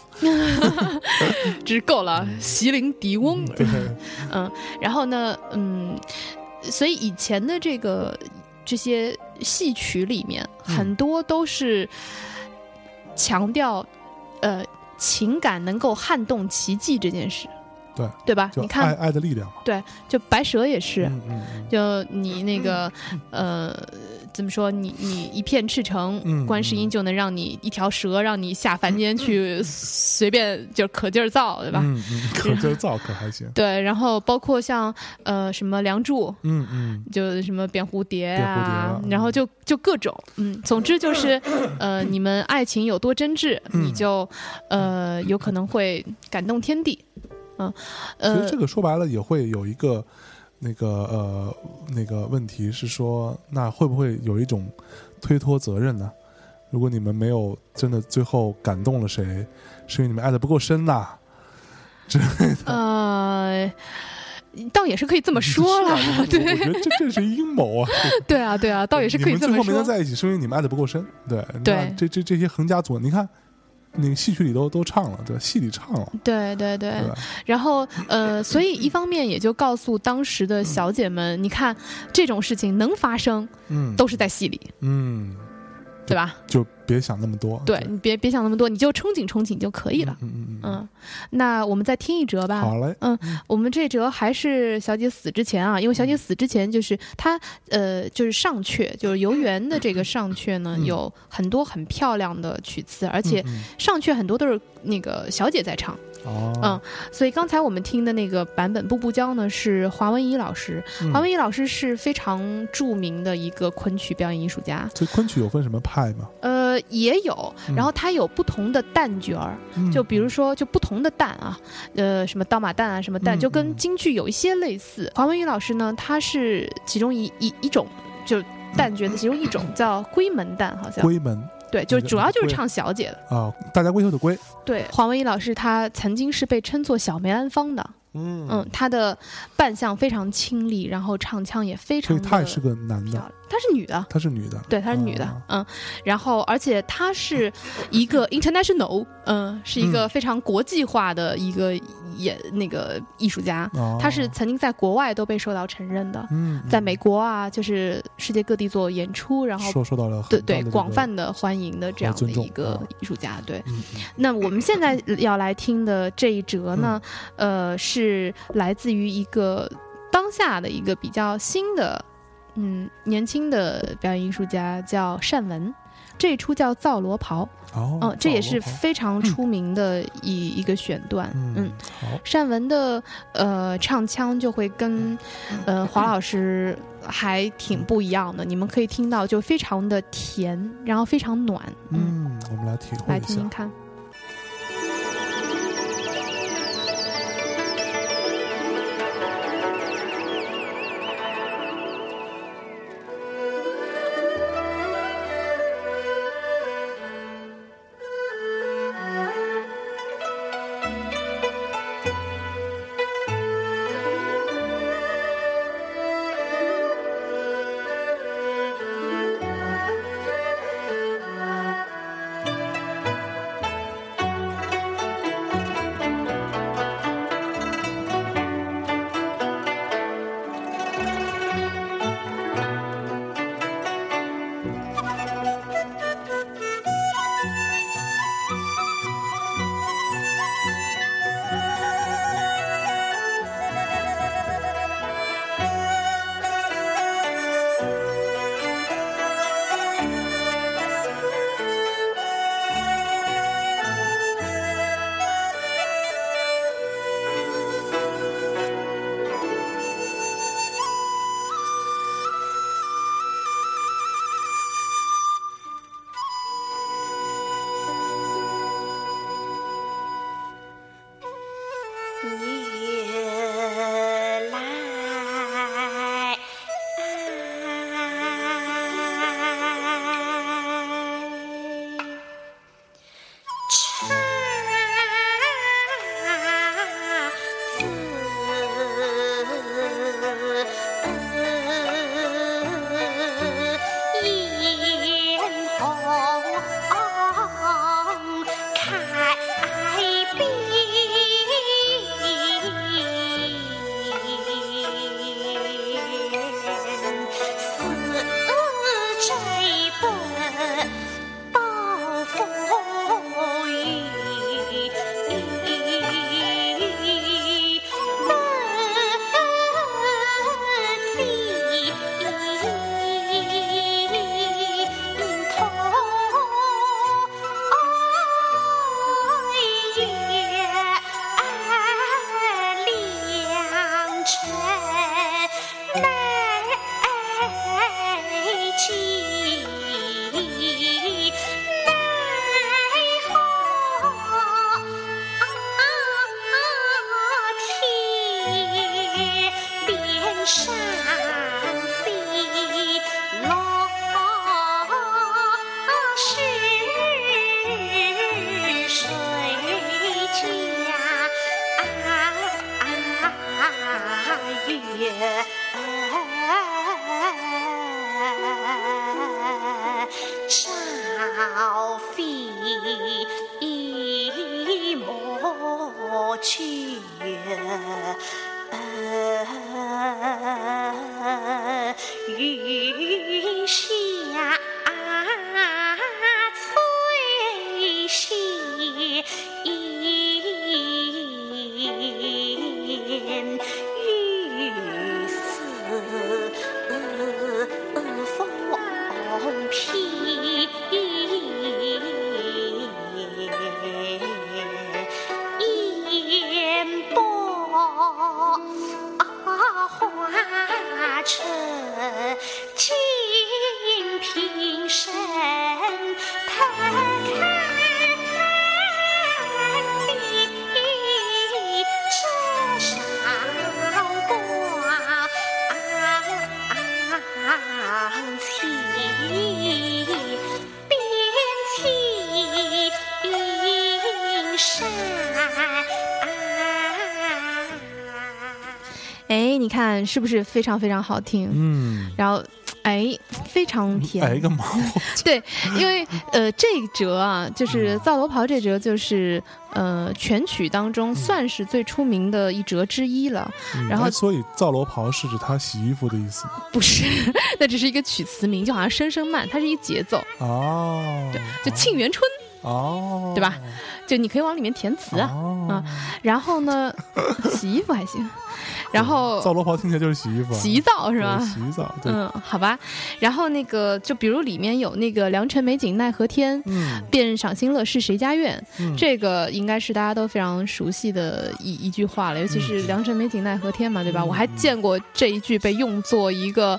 只够了，席琳迪翁。对，嗯，然后呢，嗯，所以以前的这个这些戏曲里面，嗯很多都是强调，呃，情感能够撼动奇迹这件事，对对吧？你看，爱的力量。嘛，对，就白蛇也是，嗯嗯嗯。就你那个呃，怎么说？你你一片赤诚，嗯观世音就能让你一条蛇让你下凡间去随便就可劲儿造，对吧？嗯嗯，可劲儿造可还行，对，然后包括像呃什么《梁祝》，嗯嗯，就什么蝙蝴蝶啊，嗯然后就就各种，嗯，总之就是，呃，你们爱情有多真挚，嗯。你就呃有可能会感动天地，嗯，呃其实这，个说白了也会有一个那个呃那个问题是说，那会不会有一种推脱责任呢？如果你们没有真的最后感动了谁，是因为你们爱的不够深呐之类的、呃。倒也是可以这么说了，啊对我觉得这这是阴谋啊！对啊，对啊，倒也是可以这么你们最后没能。在一起，是因为你们爱的不够深。对对那这这这些横加阻，你看那个戏曲里都都唱了，对？戏里唱了，对对对，对？然后呃，所以一方面也就告诉当时的小姐们，你看这种事情能发生，嗯，都是在戏里，嗯，对吧？就别想那么多。对你别别想那么多，你就憧憬憧憬就可以了。嗯嗯嗯嗯，那我们再听一折吧。好嘞，嗯我们这折还是小姐死之前啊，因为小姐死之前就是她呃，就是上阙，就是游园的这个上阙呢，嗯有很多很漂亮的曲子，而且嗯上阙很多都是那个小姐在唱。嗯哦，嗯所以刚才我们听的那个版本《步步娇》呢，是华文怡老师。嗯。华文怡老师是非常著名的一个昆曲表演艺术家，所以昆曲有分什么派吗？呃，也有，嗯。然后它有不同的旦角儿，嗯就比如说就不同的旦啊，呃，什么刀马旦啊，什么旦，嗯就跟嗯。京剧有一些类似。华文怡老师呢，他是其中一一一种，就旦角的其中一种，叫闺门旦，好像。闺门对，就主要就是唱小姐的。啊，大家闺秀的闺，对，黄文怡老师她曾经是被称作小梅兰芳的，嗯嗯，她的扮相非常清丽，然后唱腔也非常的所以她也是个男的，她是女的。她是女的，对，她是女的，啊。嗯，然后而且她是一个 international，嗯，是一个非常国际化的一个演那个艺术家，哦。她是曾经在国外都被受到承认的，嗯，在美国啊，就是世界各地做演出，然后受受到了很对对广泛的欢迎的这样的一个啊艺术家，对。那我们现在要来听的这一折呢，呃，是来自于一个当下的一个比较新的，嗯，年轻的表演艺术家叫单文。这一出叫《造罗袍》，哦嗯、这也是非常出名的一、一个选段，嗯单文的呃唱腔就会跟呃华老师还挺不一样的，你们可以听到就非常的甜，然后非常暖，嗯，嗯，我们来体会一下。来听听，看。看是不是非常非常好听？嗯，然后，哎，非常甜。哎个毛，对，因为呃，这一折啊，就是《造罗袍》这折，就是呃，全曲当中算是最出名的一折之一了。嗯然后哎所以造罗袍是指他洗衣服的意思不是，那只是一个曲词名，就好像声声慢，它是一节奏。哦，对，就《沁园春哦，对吧？》，就你可以往里面填词啊。哦啊然后呢，洗衣服还行，然后皂罗袍听起来就是洗衣服啊，洗澡是吧对？洗澡，对，嗯，好吧。然后那个，就比如里面有那个“良辰美景奈何天，嗯，便赏心乐事谁家院”，嗯这个应该是大家都非常熟悉的一一句话了，尤其是“良辰美景奈何天”嘛，对吧？嗯我还见过这一句被用作一个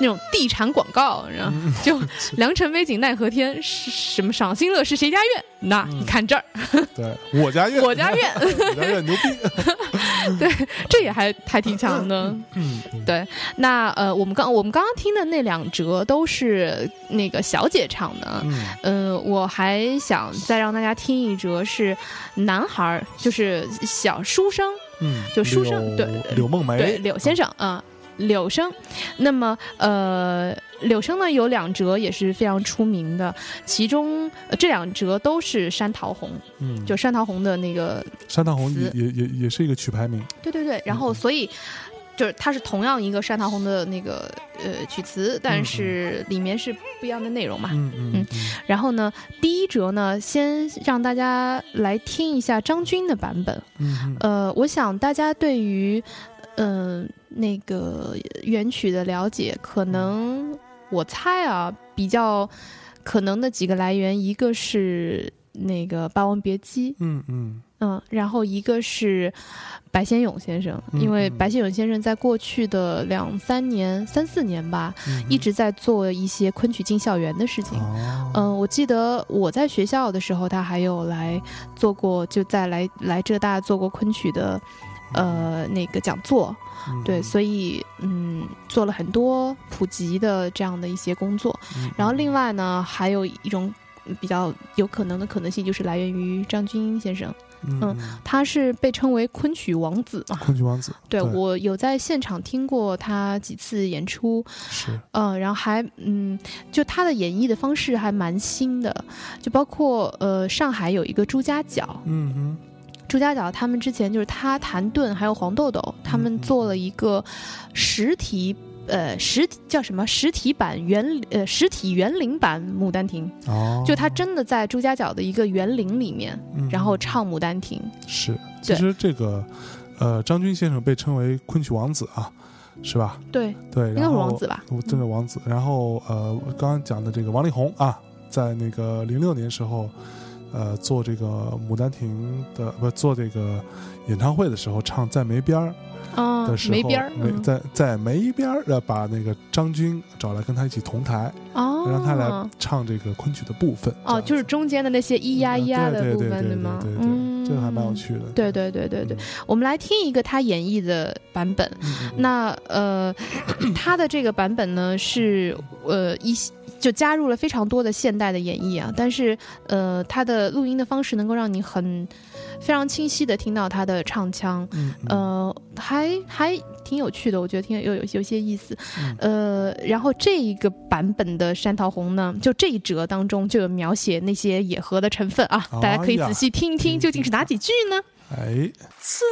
那种地产广告，然后嗯就“ 良辰美景奈何天，什么赏心乐事谁家院”？那嗯。你看这儿，对，我家院，我家院，我家院牛逼，对这也还还挺强的。嗯，嗯对，那呃，我们刚我们刚刚听的那两折都是那个小姐唱的，嗯。嗯、我还想再让大家听一折是男孩儿，就是小书生，嗯，就书生柳对柳梦梅，对，柳先生啊。柳生，那么呃，柳生呢有两折也是非常出名的，其中、呃这两折都是山桃红，嗯，就山桃红的那个山桃红也也也也是一个曲牌名，对对对，然后所以就是它是同样一个山桃红的那个呃曲词，但是里面是不一样的内容嘛。嗯嗯嗯，然后呢，第一折呢，先让大家来听一下张军的版本。嗯嗯呃，我想大家对于嗯、呃那个原曲的了解，可能我猜啊，比较可能的几个来源，一个是那个《霸王别姬》，嗯嗯。嗯，然后一个是白先勇先生，嗯因为嗯。白先勇先生在过去的两三年、三四年吧，嗯。一直在做一些昆曲进校园的事情。哦，嗯、我记得我在学校的时候，他还有来做过，就在来来浙大做过昆曲的，呃，那个讲座。嗯对，所以嗯，做了很多普及的这样的一些工作。嗯然后另外呢，还有一种比较有可能的可能性，就是来源于张君英先生，嗯嗯他是被称为昆曲王子嘛。昆曲王子，对我有在现场听过他几次演出，是嗯，然后还嗯，就他的演绎的方式还蛮新的，就包括呃，上海有一个朱家角，嗯哼朱家角他们之前就是他谭盾还有黄豆豆，他们嗯做了一个实体。呃，实体叫什么？实体版园呃，实体园林版《牡丹亭》，哦，就他真的在朱家角的一个园林里面，嗯然后唱《牡丹亭》。是，其实这个呃张军先生被称为昆曲王子啊，是吧？对，对，应该是王子吧？我真的王子。然后呃，刚刚讲的这个王力宏啊，在那个零六年时候，呃，做这个《牡丹亭》的不做这个演唱会的时候，唱在梅边儿嗯的，时候，没边儿，在在梅边儿呃把那个张军找来跟他一起同台，哦，让他来唱这个昆曲的部分。哦，就是中间的那些咿呀咿呀的部分，对对对对吗？对对嗯，这个还蛮有趣的。对对对对对嗯，我们来听一个他演绎的版本。那呃，他的这个版本呢是呃一就加入了非常多的现代的演绎啊，但是呃，他的录音的方式能够让你很非常清晰的听到他的唱腔，嗯嗯。呃，还还挺有趣的，我觉得挺有有有些意思。嗯。呃，然后这一个版本的山桃红呢，就这一折当中就有描写那些野河的成分啊，大家可以仔细听一听，听。究竟是哪几句呢？哎，这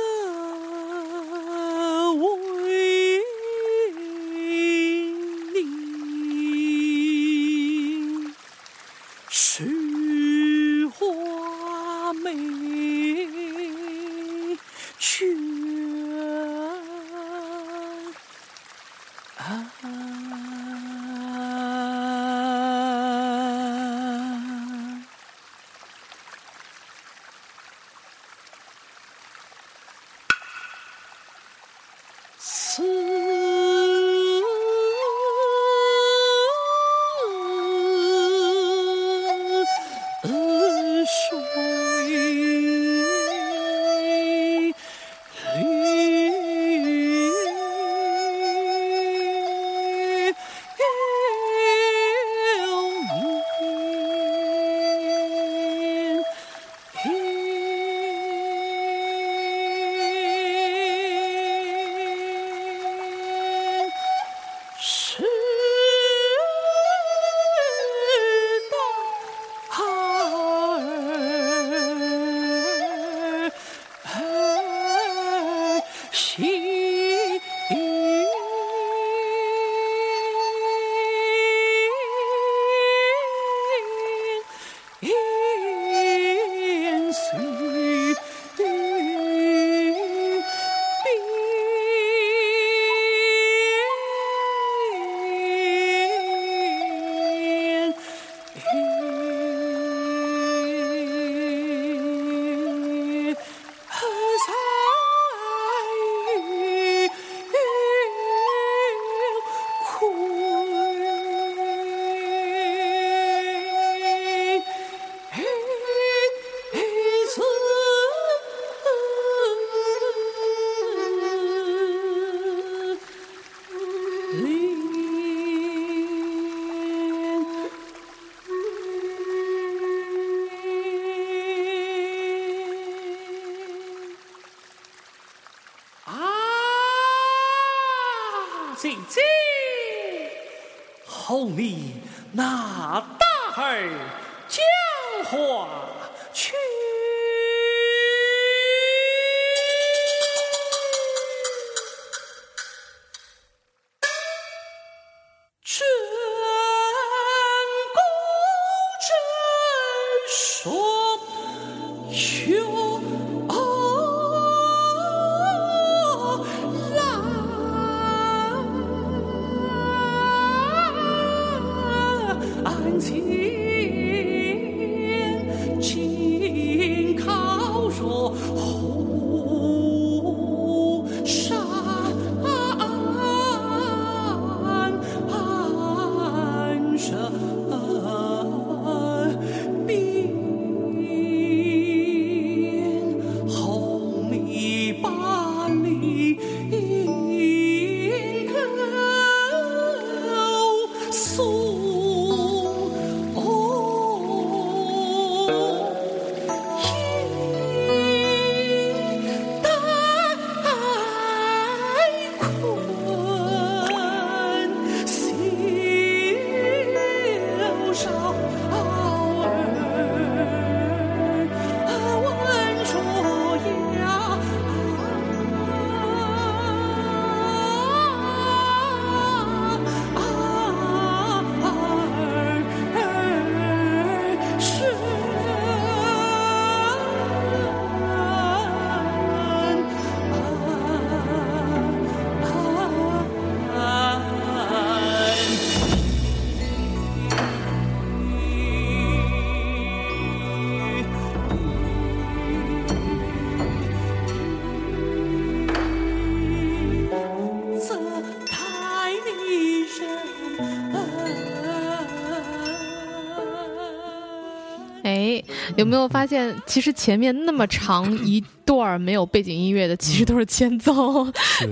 有没有发现，其实前面那么长一段没有背景音乐的，其实都是前奏，是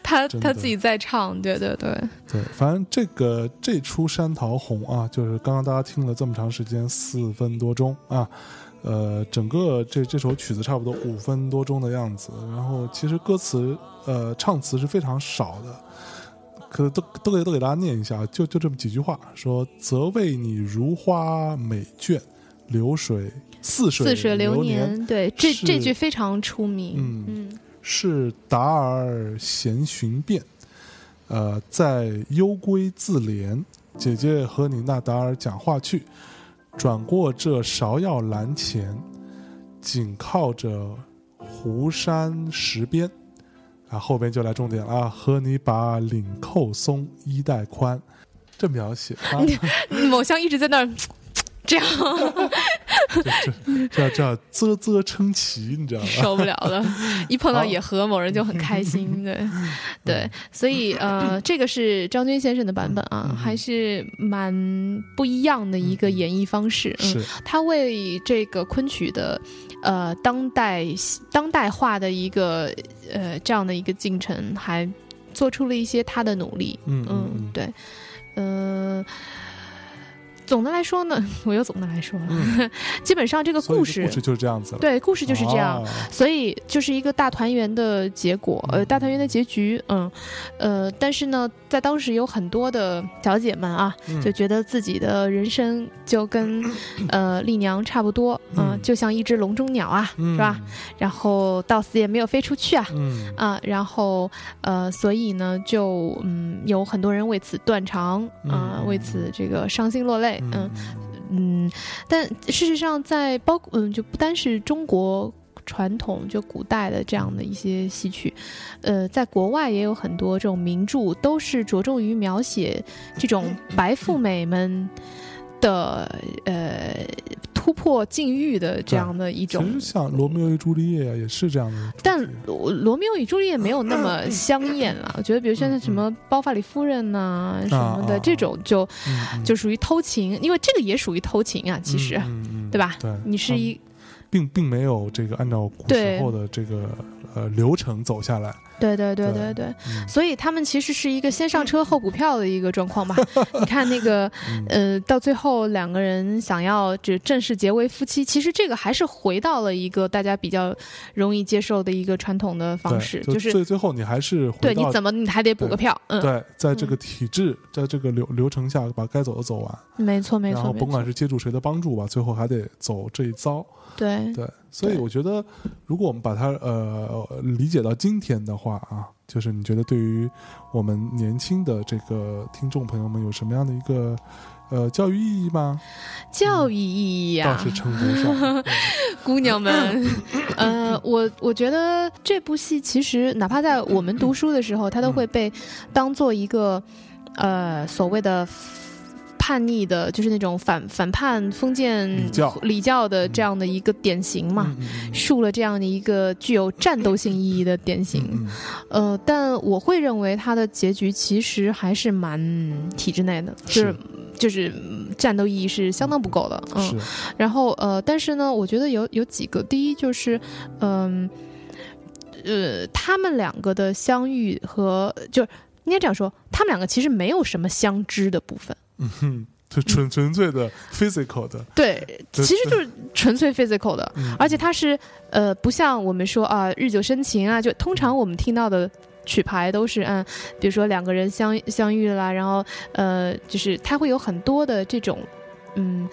他他自己在唱，对对对，对，反正这个这出《山桃红》啊，就是刚刚大家听了这么长时间，四分多钟啊，呃，整个这这首曲子差不多五分多钟的样子。然后其实歌词呃唱词是非常少的，可都都给都给大家念一下，就就这么几句话，说则为你如花美眷，流水似水似水流年，对，这这句非常出名，嗯嗯是达尔闲寻遍，呃，在幽闺自怜。姐姐和你那达尔讲话去，转过这芍药栏前，紧靠着湖山石边。啊，后边就来重点了啊！和你把领扣松，衣带宽，这描写啊，某香一直在那儿这样。这这叫啧啧称奇，你知道吗？受不了了，一碰到好。野河，某人就很开心，对。对，所以呃，这个是张军先生的版本啊，还是蛮不一样的一个演绎方式，嗯，是。他为这个昆曲的呃当代当代化的一个呃这样的一个进程，还做出了一些他的努力。嗯嗯嗯嗯，对，呃。总的来说呢，我又总的来说了，基本上这个故事，故事就是这样子了。对故事就是这样，啊所以就是一个大团圆的结果，呃，嗯大团圆的结局，嗯，呃，但是呢，在当时有很多的小姐们啊，嗯就觉得自己的人生就跟呃丽娘差不多，嗯、嗯就像一只笼中鸟啊，嗯是吧？？然后到死也没有飞出去啊。嗯啊，然后呃，所以呢，就嗯，有很多人为此断肠啊、嗯为此这个伤心落泪，嗯嗯。嗯，但事实上，在包嗯，就不单是中国传统就古代的这样的一些戏曲，呃，在国外也有很多这种名著，都是着重于描写这种白富美们的呃突破禁欲的这样的一种。其实像罗密欧与朱丽叶啊也是这样的，但罗罗密欧与朱丽叶没有那么香艳了，我觉得，比如像那什么包法利夫人呐、什么的、啊这种就，就属于偷情，因为这个也属于偷情啊，其实，对吧？对，你是一并并没有这个按照古时候的这个呃流程走下来，对对对对对所以他们其实是一个先上车后补票的一个状况吧。你看那个嗯。呃，到最后两个人想要就正式结为夫妻，其实这个还是回到了一个大家比较容易接受的一个传统的方式，就是最最后你还是对你怎么你还得补个票，嗯，对，在这个体制，在这个流流程下把该走的走完，没错没。然后错没错，甭管是借助谁的帮助吧，最后还得走这一遭。对对，所以我觉得，如果我们把它呃理解到今天的话啊，就是你觉得对于我们年轻的这个听众朋友们有什么样的一个呃教育意义吗？教育意义啊倒是，称不上。姑娘们，呃，我我觉得这部戏其实哪怕在我们读书的时候，它都会被当做一个呃所谓的。叛逆的，就是那种反反叛封建礼教礼教的这样的一个典型嘛，树了这样的一个具有战斗性意义的典型。嗯呃，但我会认为他的结局其实还是蛮体制内的，就是就是嗯战斗意义是相当不够的。嗯，然后呃，但是呢，我觉得有有几个，第一就是嗯呃他们两个的相遇和就是应该这样说，他们两个其实没有什么相知的部分。嗯哼，就纯纯粹的 physical 的，对，其实就是纯粹 physical 的，嗯。而且它是呃，不像我们说啊，日久生情啊，就通常我们听到的曲牌都是嗯，比如说两个人相相遇啦，然后呃，就是他会有很多的这种嗯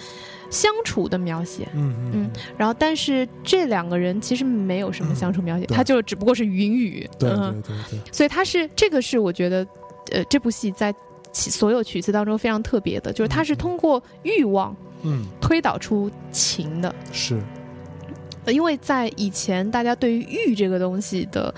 相处的描写，嗯嗯然后但是这两个人其实没有什么相处描写，对。他就只不过是云雨，对嗯对对对，所以他是这个是我觉得呃这部戏在其所有曲子当中非常特别的，就是它是通过欲望嗯。推导出情的。是。呃因为在以前，大家对于欲这个东西的，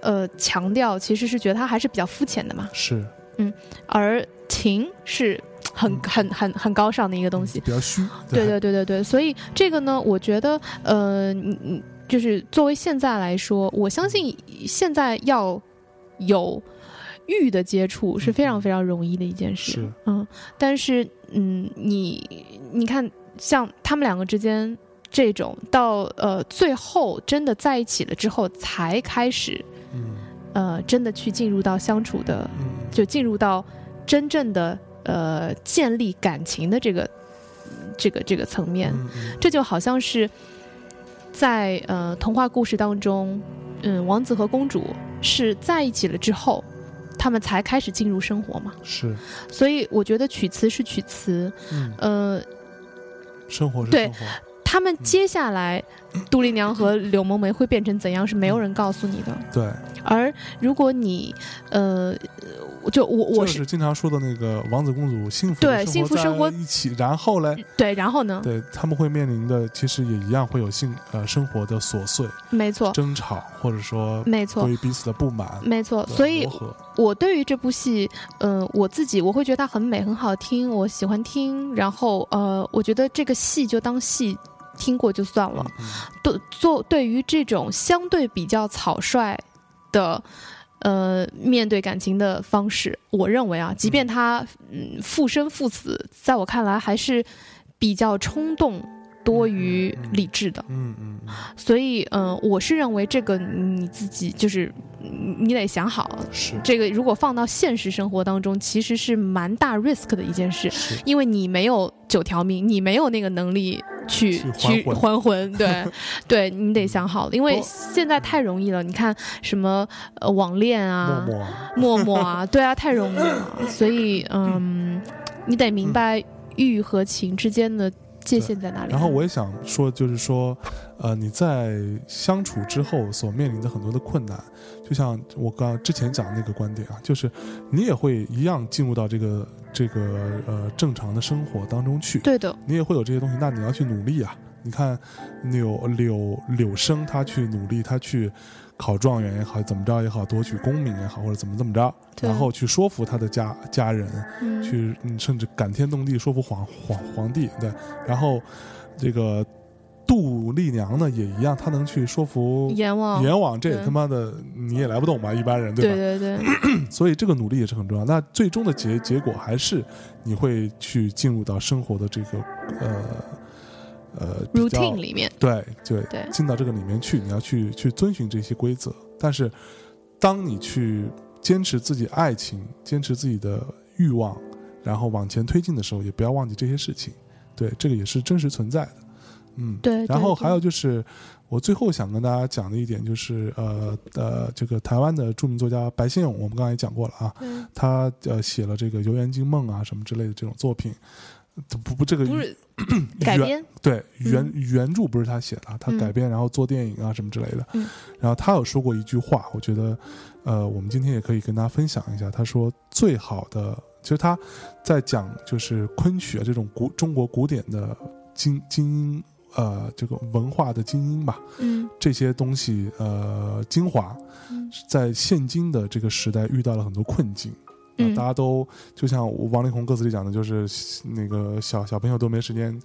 呃，强调其实是觉得它还是比较肤浅的嘛，是。嗯而情是很很很很高尚的一个东西。比较虚，对。对对对对，所以这个呢，我觉得，呃，就是作为现在来说，我相信现在要有欲的接触是非常非常容易的一件事。是嗯，但是嗯，你你看，像他们两个之间。这种到呃最后真的在一起了之后，才开始嗯呃真的去进入到相处的，嗯就进入到真正的呃建立感情的这个这个这个层面。这就好像是在呃童话故事当中，嗯，王子和公主是在一起了之后，他们才开始进入生活嘛。是所以我觉得曲词是曲词，嗯呃，生活是对生活，他们接下来杜丽娘和柳梦梅会变成怎样，是没有人告诉你的。对，而如果你呃，就我我就是是经常说的那个王子公主幸福对幸福生活一起，然后嘞，对，然后呢？对他们会面临的其实也一样会有性呃生活的琐碎、没错，争吵，或者说没错对于彼此的不满，没错。所以我对于这部戏，呃，我自己我会觉得它很美，很好听，我喜欢听。然后呃，我觉得这个戏就当戏听过就算了。嗯对，做对于这种相对比较草率的。呃，面对感情的方式，我认为啊，即便他嗯父生父死，在我看来还是比较冲动多于理智的。嗯嗯嗯，所以，嗯、我是认为这个你自己就是你你得想好，是。这个如果放到现实生活当中，其实是蛮大 risk 的一件事，因为你没有九条命，你没有那个能力去去去还魂，对，对你得想好。了，因为现在太容易了。你看什么呃网恋啊、默默陌陌啊，对啊，太容易了。所以，嗯，你得明白欲和情之间的界限在哪里。然后我也想说，就是说，呃，你在相处之后所面临的很多的困难，就像我刚之前讲的那个观点啊，就是你也会一样进入到这个这个呃正常的生活当中去，对的，你也会有这些东西，那你要去努力啊。你看柳柳柳生他去努力，他去考状元也好，怎么着也好，夺取功名也好，或者怎么怎么着，然后去说服他的家家人，嗯，去嗯甚至感天动地说服皇皇皇帝，对，然后这个杜丽娘呢也一样，她能去说服阎王，阎王，这对他妈的你也来不动吧，一般人对吧？对对对，所以这个努力也是很重要。那最终的结结果还是你会去进入到生活的这个呃呃 routine 里面，对对对进到这个里面去，你要去去遵循这些规则。但是，当你去坚持自己爱情、坚持自己的欲望，然后往前推进的时候，也不要忘记这些事情。对，这个也是真实存在的。嗯，对。然后还有就是，我最后想跟大家讲的一点就是，呃呃，这个台湾的著名作家白先勇，我们刚才也讲过了啊，对他呃写了这个《游园惊梦》啊什么之类的这种作品，不不，这个不是改原编，对原、原著不是他写的，他嗯改编然后做电影啊什么之类的。嗯然后他有说过一句话，我觉得，呃，我们今天也可以跟大家分享一下。他说，最好的，其实他在讲就是昆曲啊这种古中国古典的精精英，呃，这个文化的精英吧，嗯这些东西，呃，精华，嗯在现今的这个时代遇到了很多困境。啊嗯大家都就像王力宏歌词里讲的，就是那个小小朋友都没时间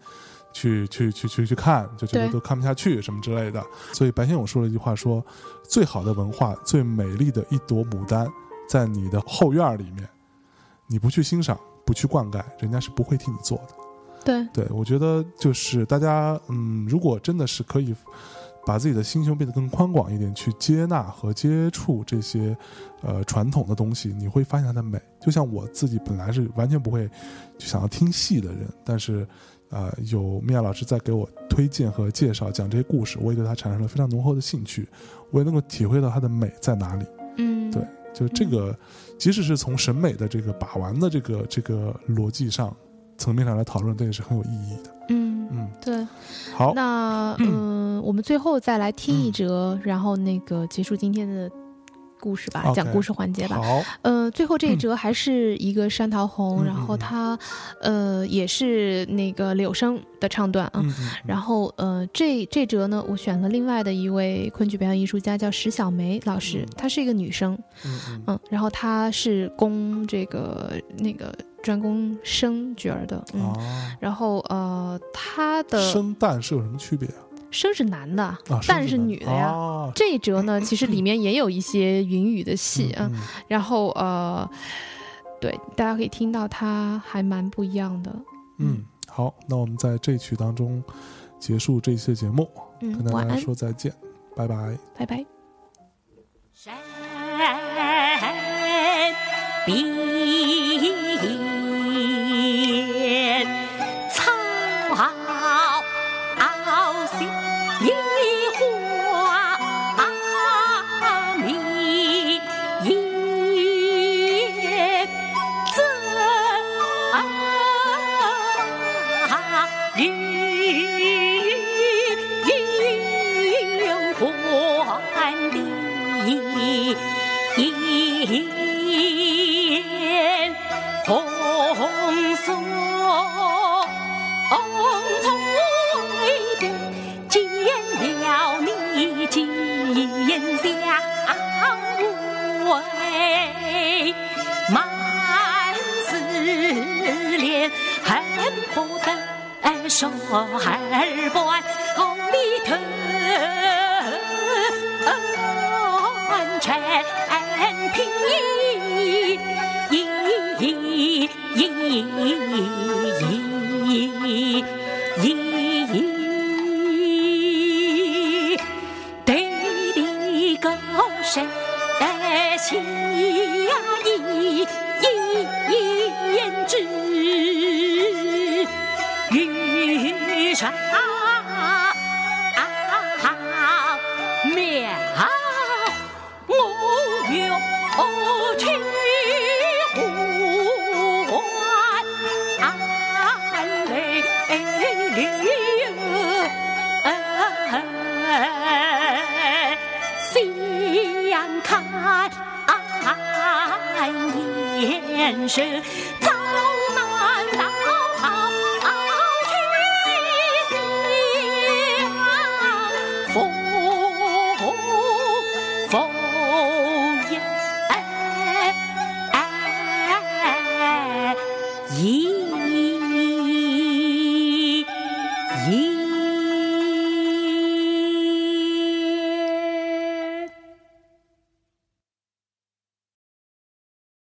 去去去去去看，就觉得都看不下去什么之类的。所以白先勇说了一句话说：“最好的文化，最美丽的一朵牡丹，在你的后院里面，你不去欣赏，不去灌溉，人家是不会替你做的。”对，对，我觉得就是大家，嗯，如果真的是可以把自己的心胸变得更宽广一点，去接纳和接触这些呃传统的东西，你会发现它的美。就像我自己本来是完全不会去想要听戏的人，但是呃，有米娅老师在给我推荐和介绍讲这些故事，我也对它产生了非常浓厚的兴趣，我也能够体会到它的美在哪里。嗯对就这个，即使是从审美的这个把玩的这个这个逻辑上层面上来讨论，这也是很有意义的。嗯嗯，对。好，那嗯，我们最后再来听一折，然后那个结束今天的故事吧讲故事环节吧。好，呃，最后这一折还是一个山桃红，嗯然后嗯。嗯它呃也是那个柳生的唱段啊。嗯嗯，然后，呃，这这折呢，我选了另外的一位昆曲表演艺术家，叫石小梅老师，嗯。她是一个女生，嗯嗯。嗯，然后她是攻这个那个专攻生角儿的，嗯，啊，然后呃，他的生蛋是有什么区别啊？生是男的，啊，旦是女的呀。啊，这一折呢，其实里面也有一些云雨的戏啊，嗯然后呃，对，大家可以听到它还蛮不一样的。嗯，好，那我们在这曲当中结束这一期节目，嗯跟大家说再见，拜拜。拜拜。山鲜得说二半